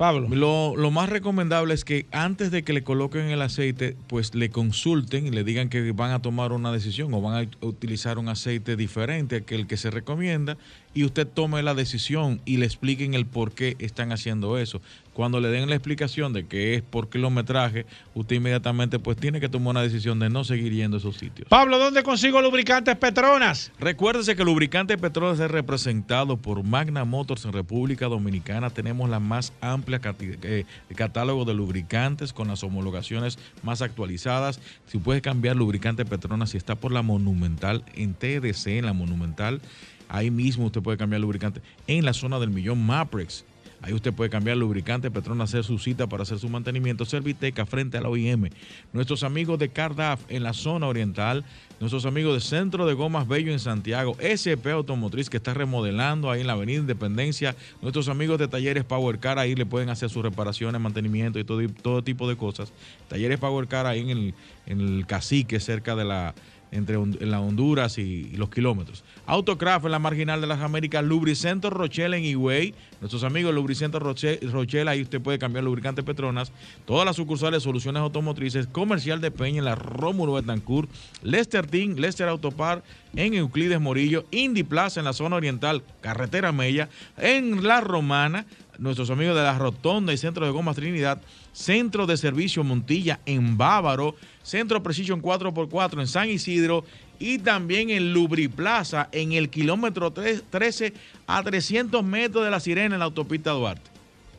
Pablo. Lo, más recomendable es que antes de que le coloquen el aceite, pues le consulten y le digan que van a tomar una decisión o van a utilizar un aceite diferente que el que se recomienda y usted tome la decisión y le expliquen el por qué están haciendo eso. Cuando le den la explicación de que es por kilometraje, usted inmediatamente pues tiene que tomar una decisión de no seguir yendo a esos sitios. Pablo, ¿dónde consigo lubricantes Petronas? Recuérdese que Lubricante Petronas es representado por Magna Motors en República Dominicana. Tenemos la más amplia eh, catálogo de lubricantes con las homologaciones más actualizadas. Si puede cambiar lubricante Petronas, si está por la Monumental, en TDC, en la Monumental, ahí mismo usted puede cambiar lubricante. En la zona del Millón Maprex. Ahí usted puede cambiar lubricante Petronas, hacer su cita para hacer su mantenimiento. Serviteca frente a la OIM. Nuestros amigos de Cardaf en la zona oriental. Nuestros amigos de Centro de Gomas Bello en Santiago. SP Automotriz que está remodelando ahí en la Avenida Independencia. Nuestros amigos de Talleres Power Car ahí le pueden hacer sus reparaciones, mantenimiento y todo, todo tipo de cosas. Talleres Power Car ahí en el, en el Cacique, cerca de la entre en la Honduras y, y los kilómetros. Autocraft en la marginal de las Américas, Lubricento Rochelle en Higüey. Nuestros amigos Lubricento Roche- Rochelle, ahí usted puede cambiar lubricante Petronas. Todas las sucursales Soluciones Automotrices, Comercial de Peña en la Rómulo Betancourt, Lester Team, Lester Autopar en Euclides Morillo, Indy Plaza en la zona oriental, Carretera Mella, en La Romana, nuestros amigos de la Rotonda y Centro de Gomas Trinidad, Centro de Servicio Montilla en Bávaro, Centro Precision 4x4 en San Isidro y también en Lubriplaza en el kilómetro tres- 13 a 300 metros de la Sirena en la autopista Duarte.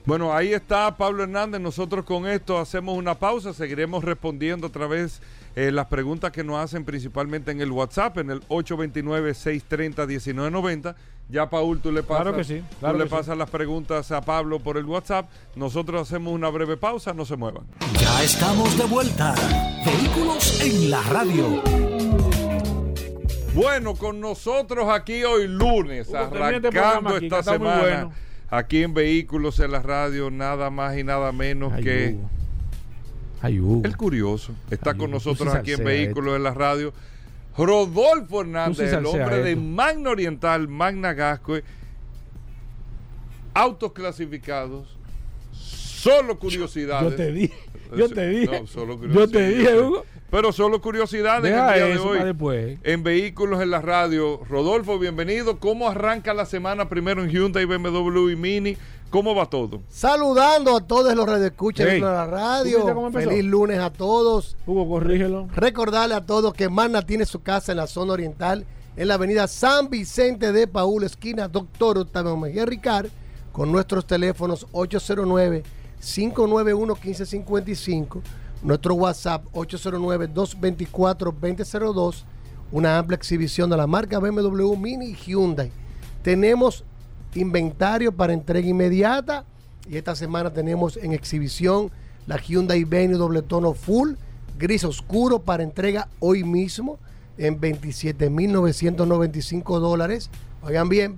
Bueno, ahí está Pablo Hernández. Nosotros con esto hacemos una pausa. Seguiremos respondiendo otra vez eh, las preguntas que nos hacen principalmente en el WhatsApp, en el 829-630-1990. Ya, Paul, tú le pasas, Claro que sí, claro tú le que sí. pasas las preguntas a Pablo por el WhatsApp. Nosotros hacemos una breve pausa. No se muevan. Ya estamos de vuelta. Vehículos en la radio. Bueno, con nosotros aquí hoy lunes, Hugo, este arrancando aquí, esta semana, bueno. aquí en Vehículos en la Radio, nada más y nada menos Ay, que Hugo. Ay, Hugo. el curioso. Está Ay, con nosotros aquí en Vehículos en la Radio. Rodolfo Hernández, sí el hombre de. Magna Oriental, Magna Gascoy, autos clasificados, solo curiosidades. Yo te dije, yo te dije. No, solo yo te dije, Hugo. Pero solo curiosidades en Deja el día de hoy. para después. En Vehículos en la Radio. Rodolfo, bienvenido. ¿Cómo arranca la semana primero en Hyundai, BMW y Mini? ¿Cómo va todo? Saludando a todos los radioescuchas Hey. de la ¿Tú viste cómo radio. Feliz lunes a todos. Hugo, corrígelo. Recordarle a todos que Magna tiene su casa en la zona oriental, en la avenida San Vicente de Paúl, esquina Doctor Octavio Mejía Ricard, con nuestros teléfonos 809-591-1555, nuestro WhatsApp 809-224-2002, una amplia exhibición de la marca BMW Mini y Hyundai. Tenemos inventario para entrega inmediata y esta semana tenemos en exhibición la Hyundai Venue doble tono full gris oscuro para entrega hoy mismo en 27.995 dólares. Oigan bien,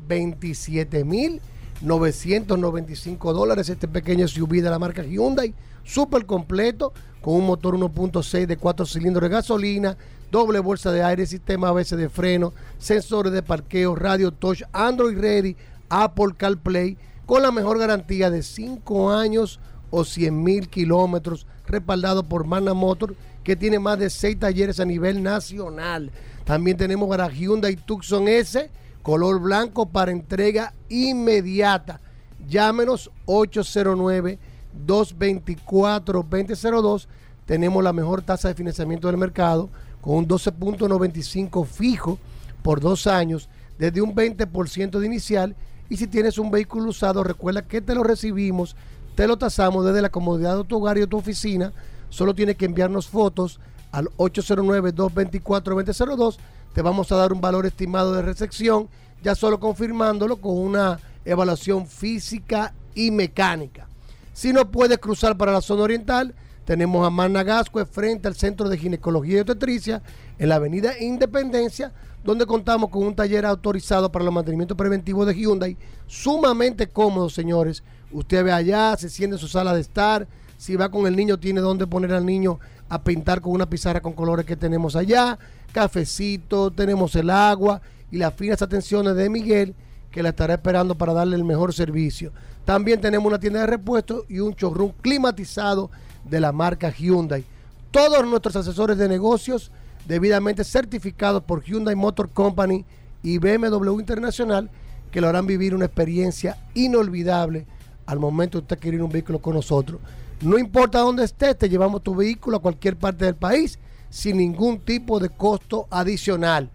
995 dólares. Este pequeño SUV de la marca Hyundai, súper completo, con un motor 1.6 de 4 cilindros de gasolina, doble bolsa de aire, sistema ABS de freno, sensores de parqueo, radio touch, Android Ready, Apple CarPlay, con la mejor garantía de 5 años o 100 mil kilómetros, respaldado por Mana Motor, que tiene más de 6 talleres a nivel nacional. También tenemos para Hyundai Tucson S, color blanco para entrega inmediata. Llámenos 809-224-2002. Tenemos la mejor tasa de financiamiento del mercado con un 12.95 fijo por dos años desde un 20% de inicial. Y si tienes un vehículo usado, recuerda que te lo recibimos, te lo tasamos desde la comodidad de tu hogar y de tu oficina. Solo tienes que enviarnos fotos al 809-224-2002. Te vamos a dar un valor estimado de recepción, ya solo confirmándolo con una evaluación física y mecánica. Si no puedes cruzar para la zona oriental, tenemos a Managascue frente al Centro de Ginecología y Obstetricia en la Avenida Independencia, donde contamos con un taller autorizado para el mantenimiento preventivo de Hyundai, sumamente cómodo, señores. Usted ve allá, se siente en su sala de estar, si va con el niño, tiene donde poner al niño a pintar con una pizarra con colores que tenemos allá, cafecito, tenemos el agua y las finas atenciones de Miguel, que la estará esperando para darle el mejor servicio. También tenemos una tienda de repuestos y un showroom climatizado de la marca Hyundai. Todos nuestros asesores de negocios debidamente certificados por Hyundai Motor Company y BMW Internacional que lo harán vivir una experiencia inolvidable al momento de usted adquirir un vehículo con nosotros. No importa dónde estés, te llevamos tu vehículo a cualquier parte del país sin ningún tipo de costo adicional.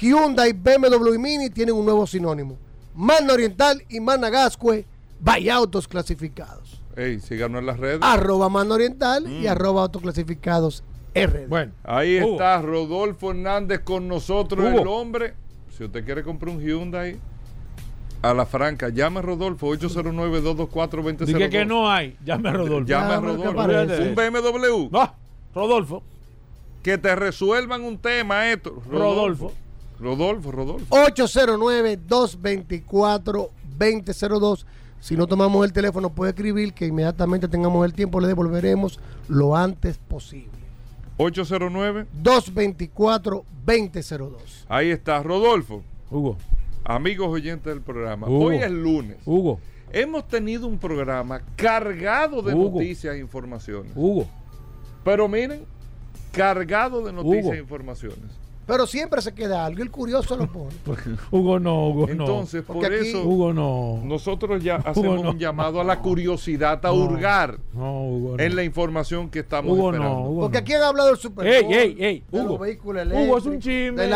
Hyundai, BMW y Mini tienen un nuevo sinónimo. Magna Oriental y Magna Gascue, vaya autos clasificados. Ey, síganos en las redes. Arroba Magna Oriental y Mm. arroba autoclasificados RD. Bueno, Ahí Hugo. está Rodolfo Hernández con nosotros, Hugo. el hombre. Si usted quiere comprar un Hyundai a la franca, llame a Rodolfo 809-224-2002. Dije que no hay. Llame a Rodolfo. Llame a ¿qué Rodolfo. Un BMW. No, Rodolfo. Que te resuelvan un tema esto. Rodolfo. Rodolfo, Rodolfo. 809-224-2002. Si no tomamos el teléfono, puede escribir que inmediatamente tengamos el tiempo, le devolveremos lo antes posible. 809. 224-2002. Ahí está, Rodolfo. Hugo. Amigos oyentes del programa. Hugo. Hoy es lunes. Hugo. Hemos tenido un programa cargado de Hugo. noticias e informaciones. Hugo. Pero miren, cargado de noticias Hugo. e informaciones. Pero siempre se queda algo, el curioso lo pone. [LAUGHS] Hugo no, Hugo no. Entonces, por aquí- eso Hugo no. nosotros ya hacemos no. un llamado a la curiosidad, a No. hurgar No, Hugo no. en la información que estamos Hugo esperando. no, Hugo Porque aquí han hablado del Super Ey, Bowl, ey, ey, de Hugo. los vehículos Hugo es un chisme.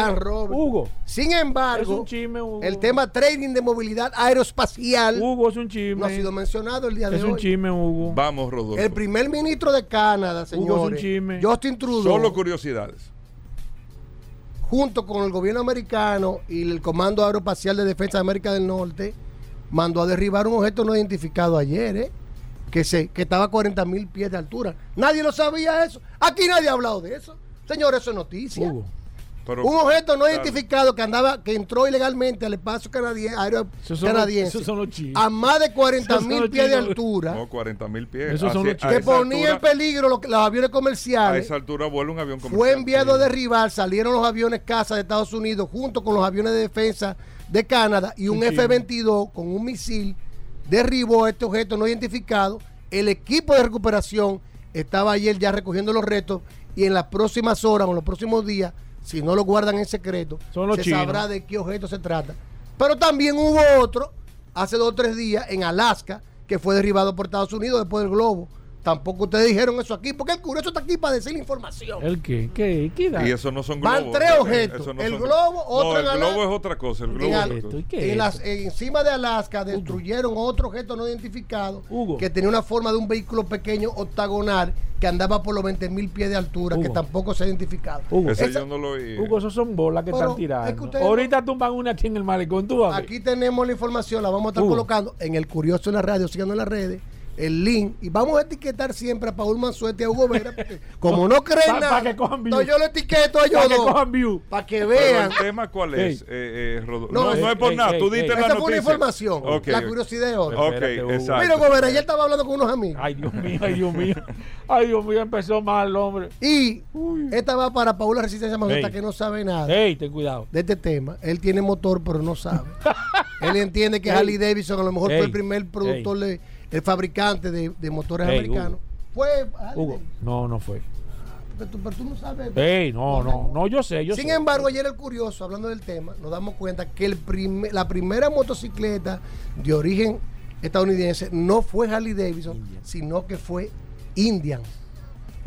Hugo. Sin Es embargo, un chisme, Hugo. el tema trading de movilidad aeroespacial Hugo es un chisme. no ha sido mencionado el día de es hoy. un chisme, Hugo. Vamos, Rodolfo. El primer ministro de Canadá, Hugo es señores, un chisme. Justin Trudeau, Solo curiosidades. Junto con el gobierno americano y el Comando Aeroespacial de Defensa de América del Norte, mandó a derribar un objeto no identificado ayer, ¿eh? que, se, que estaba a 40 mil pies de altura. Nadie lo sabía eso. Aquí nadie ha hablado de eso. Señores, eso es noticia. Pero, Un objeto no Claro. identificado que andaba, que entró ilegalmente al espacio aéreo Esos son los- canadiense, esos son los a más de 40 Esos son mil pies de altura, No, 40 mil pies. Esos son los a que ponía en peligro los, los aviones A comerciales. esa altura vuela un avión comercial. Fue enviado a derribar, salieron los aviones casa de Estados Unidos junto con los aviones de defensa de Canadá y un Un chisme. F-22 con un misil derribó a este objeto no identificado. El equipo de recuperación estaba ayer ya recogiendo los restos y en las próximas horas o en los próximos días, si no lo guardan en secreto, Son los se chinos. sabrá de qué objeto se trata. Pero también hubo otro hace dos o tres días en Alaska que fue derribado por Estados Unidos después del globo. Tampoco ustedes dijeron eso aquí, porque el curioso está aquí para decir la información. ¿El qué? ¿Qué? ¿Qué da? Y eso no son Van globos. tres ¿eh? objetos. No El son- globo, otro No, en el Alaska. globo es otra cosa. El globo En es Al- otra cosa. ¿Y qué en es las- encima de Alaska destruyeron otro objeto no identificado Hugo. que tenía una forma de un vehículo pequeño octagonal que andaba por los 20 mil pies de altura, que tampoco se ha identificado. Hugo. Ese Esa- yo no lo oí. Hugo, esos son bolas que Pero están tirando. es que ustedes Ahorita tumban una aquí en el malecón. Tú. Aquí tenemos la información, la vamos a estar Hugo. colocando en el Curioso en la radio, síganos en las redes, el link y vamos a etiquetar siempre a Paul Manzuete y a Hugo Vera porque como no creen Pa- pa' nada que entonces yo le etiqueto a ellos Pa' que dos cojan view. para que Pero vean el tema cuál es, Ey. eh, eh, Rodolfo? No, No, es por nada, tú diste la Esa fue una noticia. información, Ok, la curiosidad de otra. Ok, Espérate, Hugo. exacto. mira Hugo Vera ya estaba hablando con unos amigos Ay, Dios mío, ay, Dios mío. Ay, Dios mío, empezó mal, hombre. y esta va para Paula Resistencia Mazota Ey. que no sabe nada Ey, ten cuidado. de este tema él tiene motor pero no sabe [LAUGHS] él entiende que Ey. Harley Davidson a lo mejor fue el primer productor de- el fabricante de, de motores americanos fue Harley Hugo, no, no fue. Pero tú, pero tú no sabes. No, no, no, yo sé, yo Sin sé. embargo, ayer el curioso, hablando del tema, nos damos cuenta que el prime- la primera motocicleta de origen estadounidense no fue Harley Davidson, sino que fue Indian.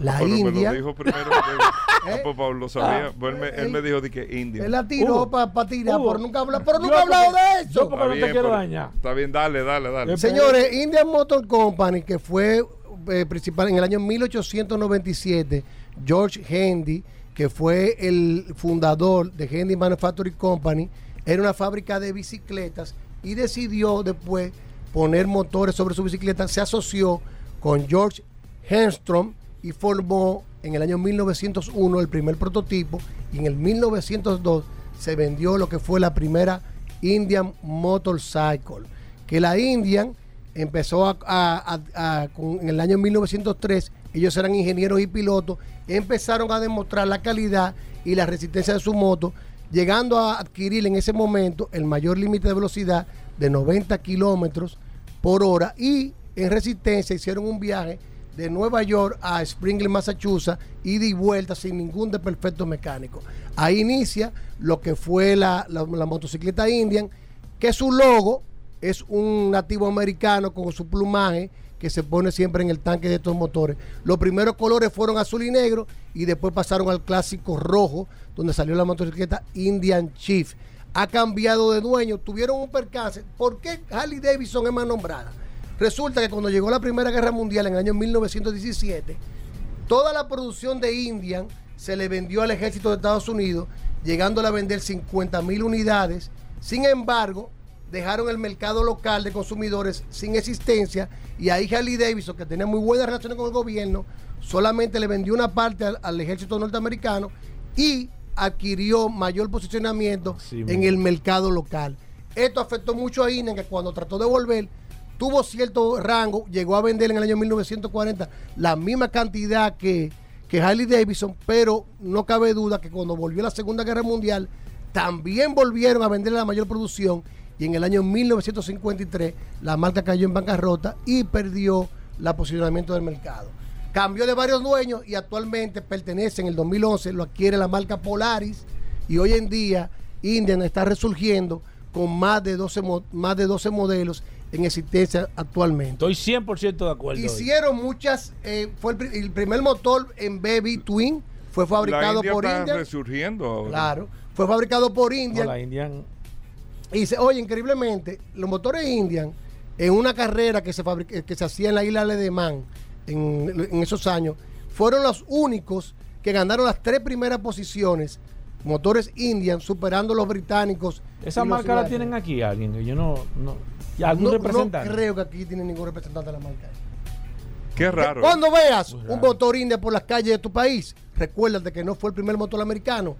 La Pero me lo India. dijo primero. [LAUGHS] que- ¿Eh? Ah, pues Pablo lo sabía. Ah, Pues él, me, él él- me dijo de que India. Él la tiró Hugo, para tirar, Hugo, pero nunca, habla, pero nunca ha hablado de eso. yo porque no te quiero dañar. Está bien, dale, dale, dale. Señores, Indian Motor Company, que fue eh, principal en el año 1897, George Handy, que fue el fundador de Handy Manufacturing Company, era una fábrica de bicicletas y decidió después poner motores sobre su bicicleta. Se asoció con George Henstrom y formó en el año 1901 el primer prototipo y en el 1902 se vendió lo que fue la primera Indian Motorcycle. Que la Indian empezó a, en el año 1903, ellos eran ingenieros y pilotos, empezaron a demostrar la calidad y la resistencia de su moto, llegando a adquirir en ese momento el mayor límite de velocidad de 90 kilómetros por hora y en resistencia hicieron un viaje de Nueva York a Springfield, Massachusetts, y vuelta sin ningún desperfecto mecánico. Ahí inicia lo que fue la, la- la motocicleta Indian, que su logo es un nativo americano con su plumaje que se pone siempre en el tanque de estos motores. Los primeros colores fueron azul y negro y después pasaron al clásico rojo, donde salió la motocicleta Indian Chief. Ha cambiado de dueño, tuvieron un percance. ¿Por qué Harley Davidson es más nombrada? Resulta que cuando llegó la Primera Guerra Mundial en el año 1917, toda la producción de Indian se le vendió al ejército de Estados Unidos, llegándole a vender 50 mil unidades. Sin embargo, dejaron el mercado local de consumidores sin existencia y ahí Harley Davidson, que tenía muy buenas relaciones con el gobierno, solamente le vendió una parte al, al ejército norteamericano y adquirió mayor posicionamiento Sí, en el mercado local. Esto afectó mucho a Indian, que cuando trató de volver, tuvo cierto rango, llegó a vender en el año 1940 la misma cantidad que, que Harley Davidson, pero no cabe duda que cuando volvió la Segunda Guerra Mundial, también volvieron a vender la mayor producción y en el año 1953 la marca cayó en bancarrota y perdió la posicionamiento del mercado. Cambió de varios dueños y actualmente pertenece en el 2011, lo adquiere la marca Polaris y hoy en día Indian está resurgiendo con más de 12, mo- más de 12 modelos en existencia actualmente. Estoy 100% de acuerdo. Hicieron muchas, eh, fue el, pri- el primer motor en Baby Twin, fue La fabricado India por está resurgiendo ahora. Claro, fue fabricado por No, Indian. la Indian. Y se, oye, increíblemente, los motores Indian, en una carrera que se, fabric- que se hacía en la isla de Man en, en esos años, fueron los únicos que ganaron las tres primeras posiciones, motores Indian, superando a los británicos. Esa marca la tienen aquí alguien. que Yo no. no ¿Y ¿Algún No, representante? no creo que aquí tiene ningún representante de la marca. Qué raro. Cuando veas un raro. motor Indian por las calles de tu país, recuérdate que no fue el primer motor americano.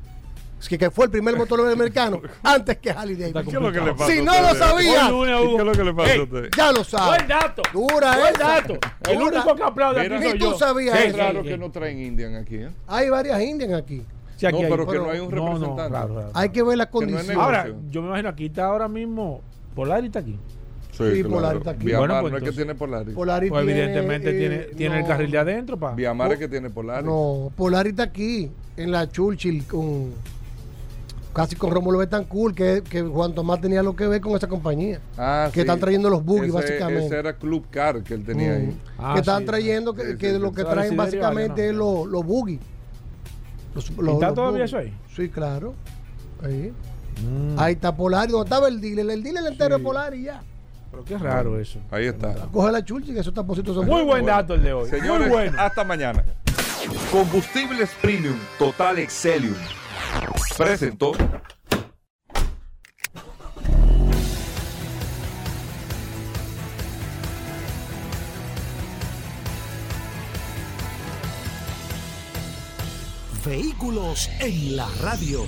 Es que, que fue el primer motor americano [LAUGHS] antes que Harley Davidson. ¿Qué es lo que le pasa Si no lo ustedes? sabía, Hoy lunes, ¿Y Hugo. qué es lo que le pasa a usted? ya lo sabes. Buen dato. Dura Buen esa. dato. El Dura. único que aplaude aquí soy tú yo. sabías eso. sí, raro que no traen Indian aquí. ¿eh? Hay varias Indian aquí. Sí, aquí no, hay. pero que pero- no hay un No, no, representante. claro, claro. Hay que ver las no condiciones. Ahora, yo me imagino aquí está ahora mismo. Polaris está aquí. Sí, Polaris está aquí. Viamar Bueno, pues no es que entonces- tiene Polaris. Polaris Pues tiene, evidentemente eh, tiene, tiene el carril de adentro, pa. Viamar es que tiene Polaris. No, Polaris está aquí, en la Churchill, con casi con Rómulo Betancourt, que, que Juan Tomás tenía lo que ver con esa compañía. Ah, que sí. están trayendo los buggy, Ese- básicamente. Ese era Club Car que él tenía ahí. Mm. Ah, que están sí. trayendo, que, Sí, que sí, lo que traen básicamente es los los buggy. Los- los- está los todavía buggy. eso ahí? Sí, claro. Ahí. Mm, Ahí está Polaris, donde estaba el dealer. El dealer entero Sí. es Polaris ya. Qué raro eso. Ahí está. Coge la chulchi que esos taponcitos son muy buen dato el de hoy. Señores, muy bueno. Hasta mañana. Combustibles Premium Total Excelium presentó. Vehículos en la radio.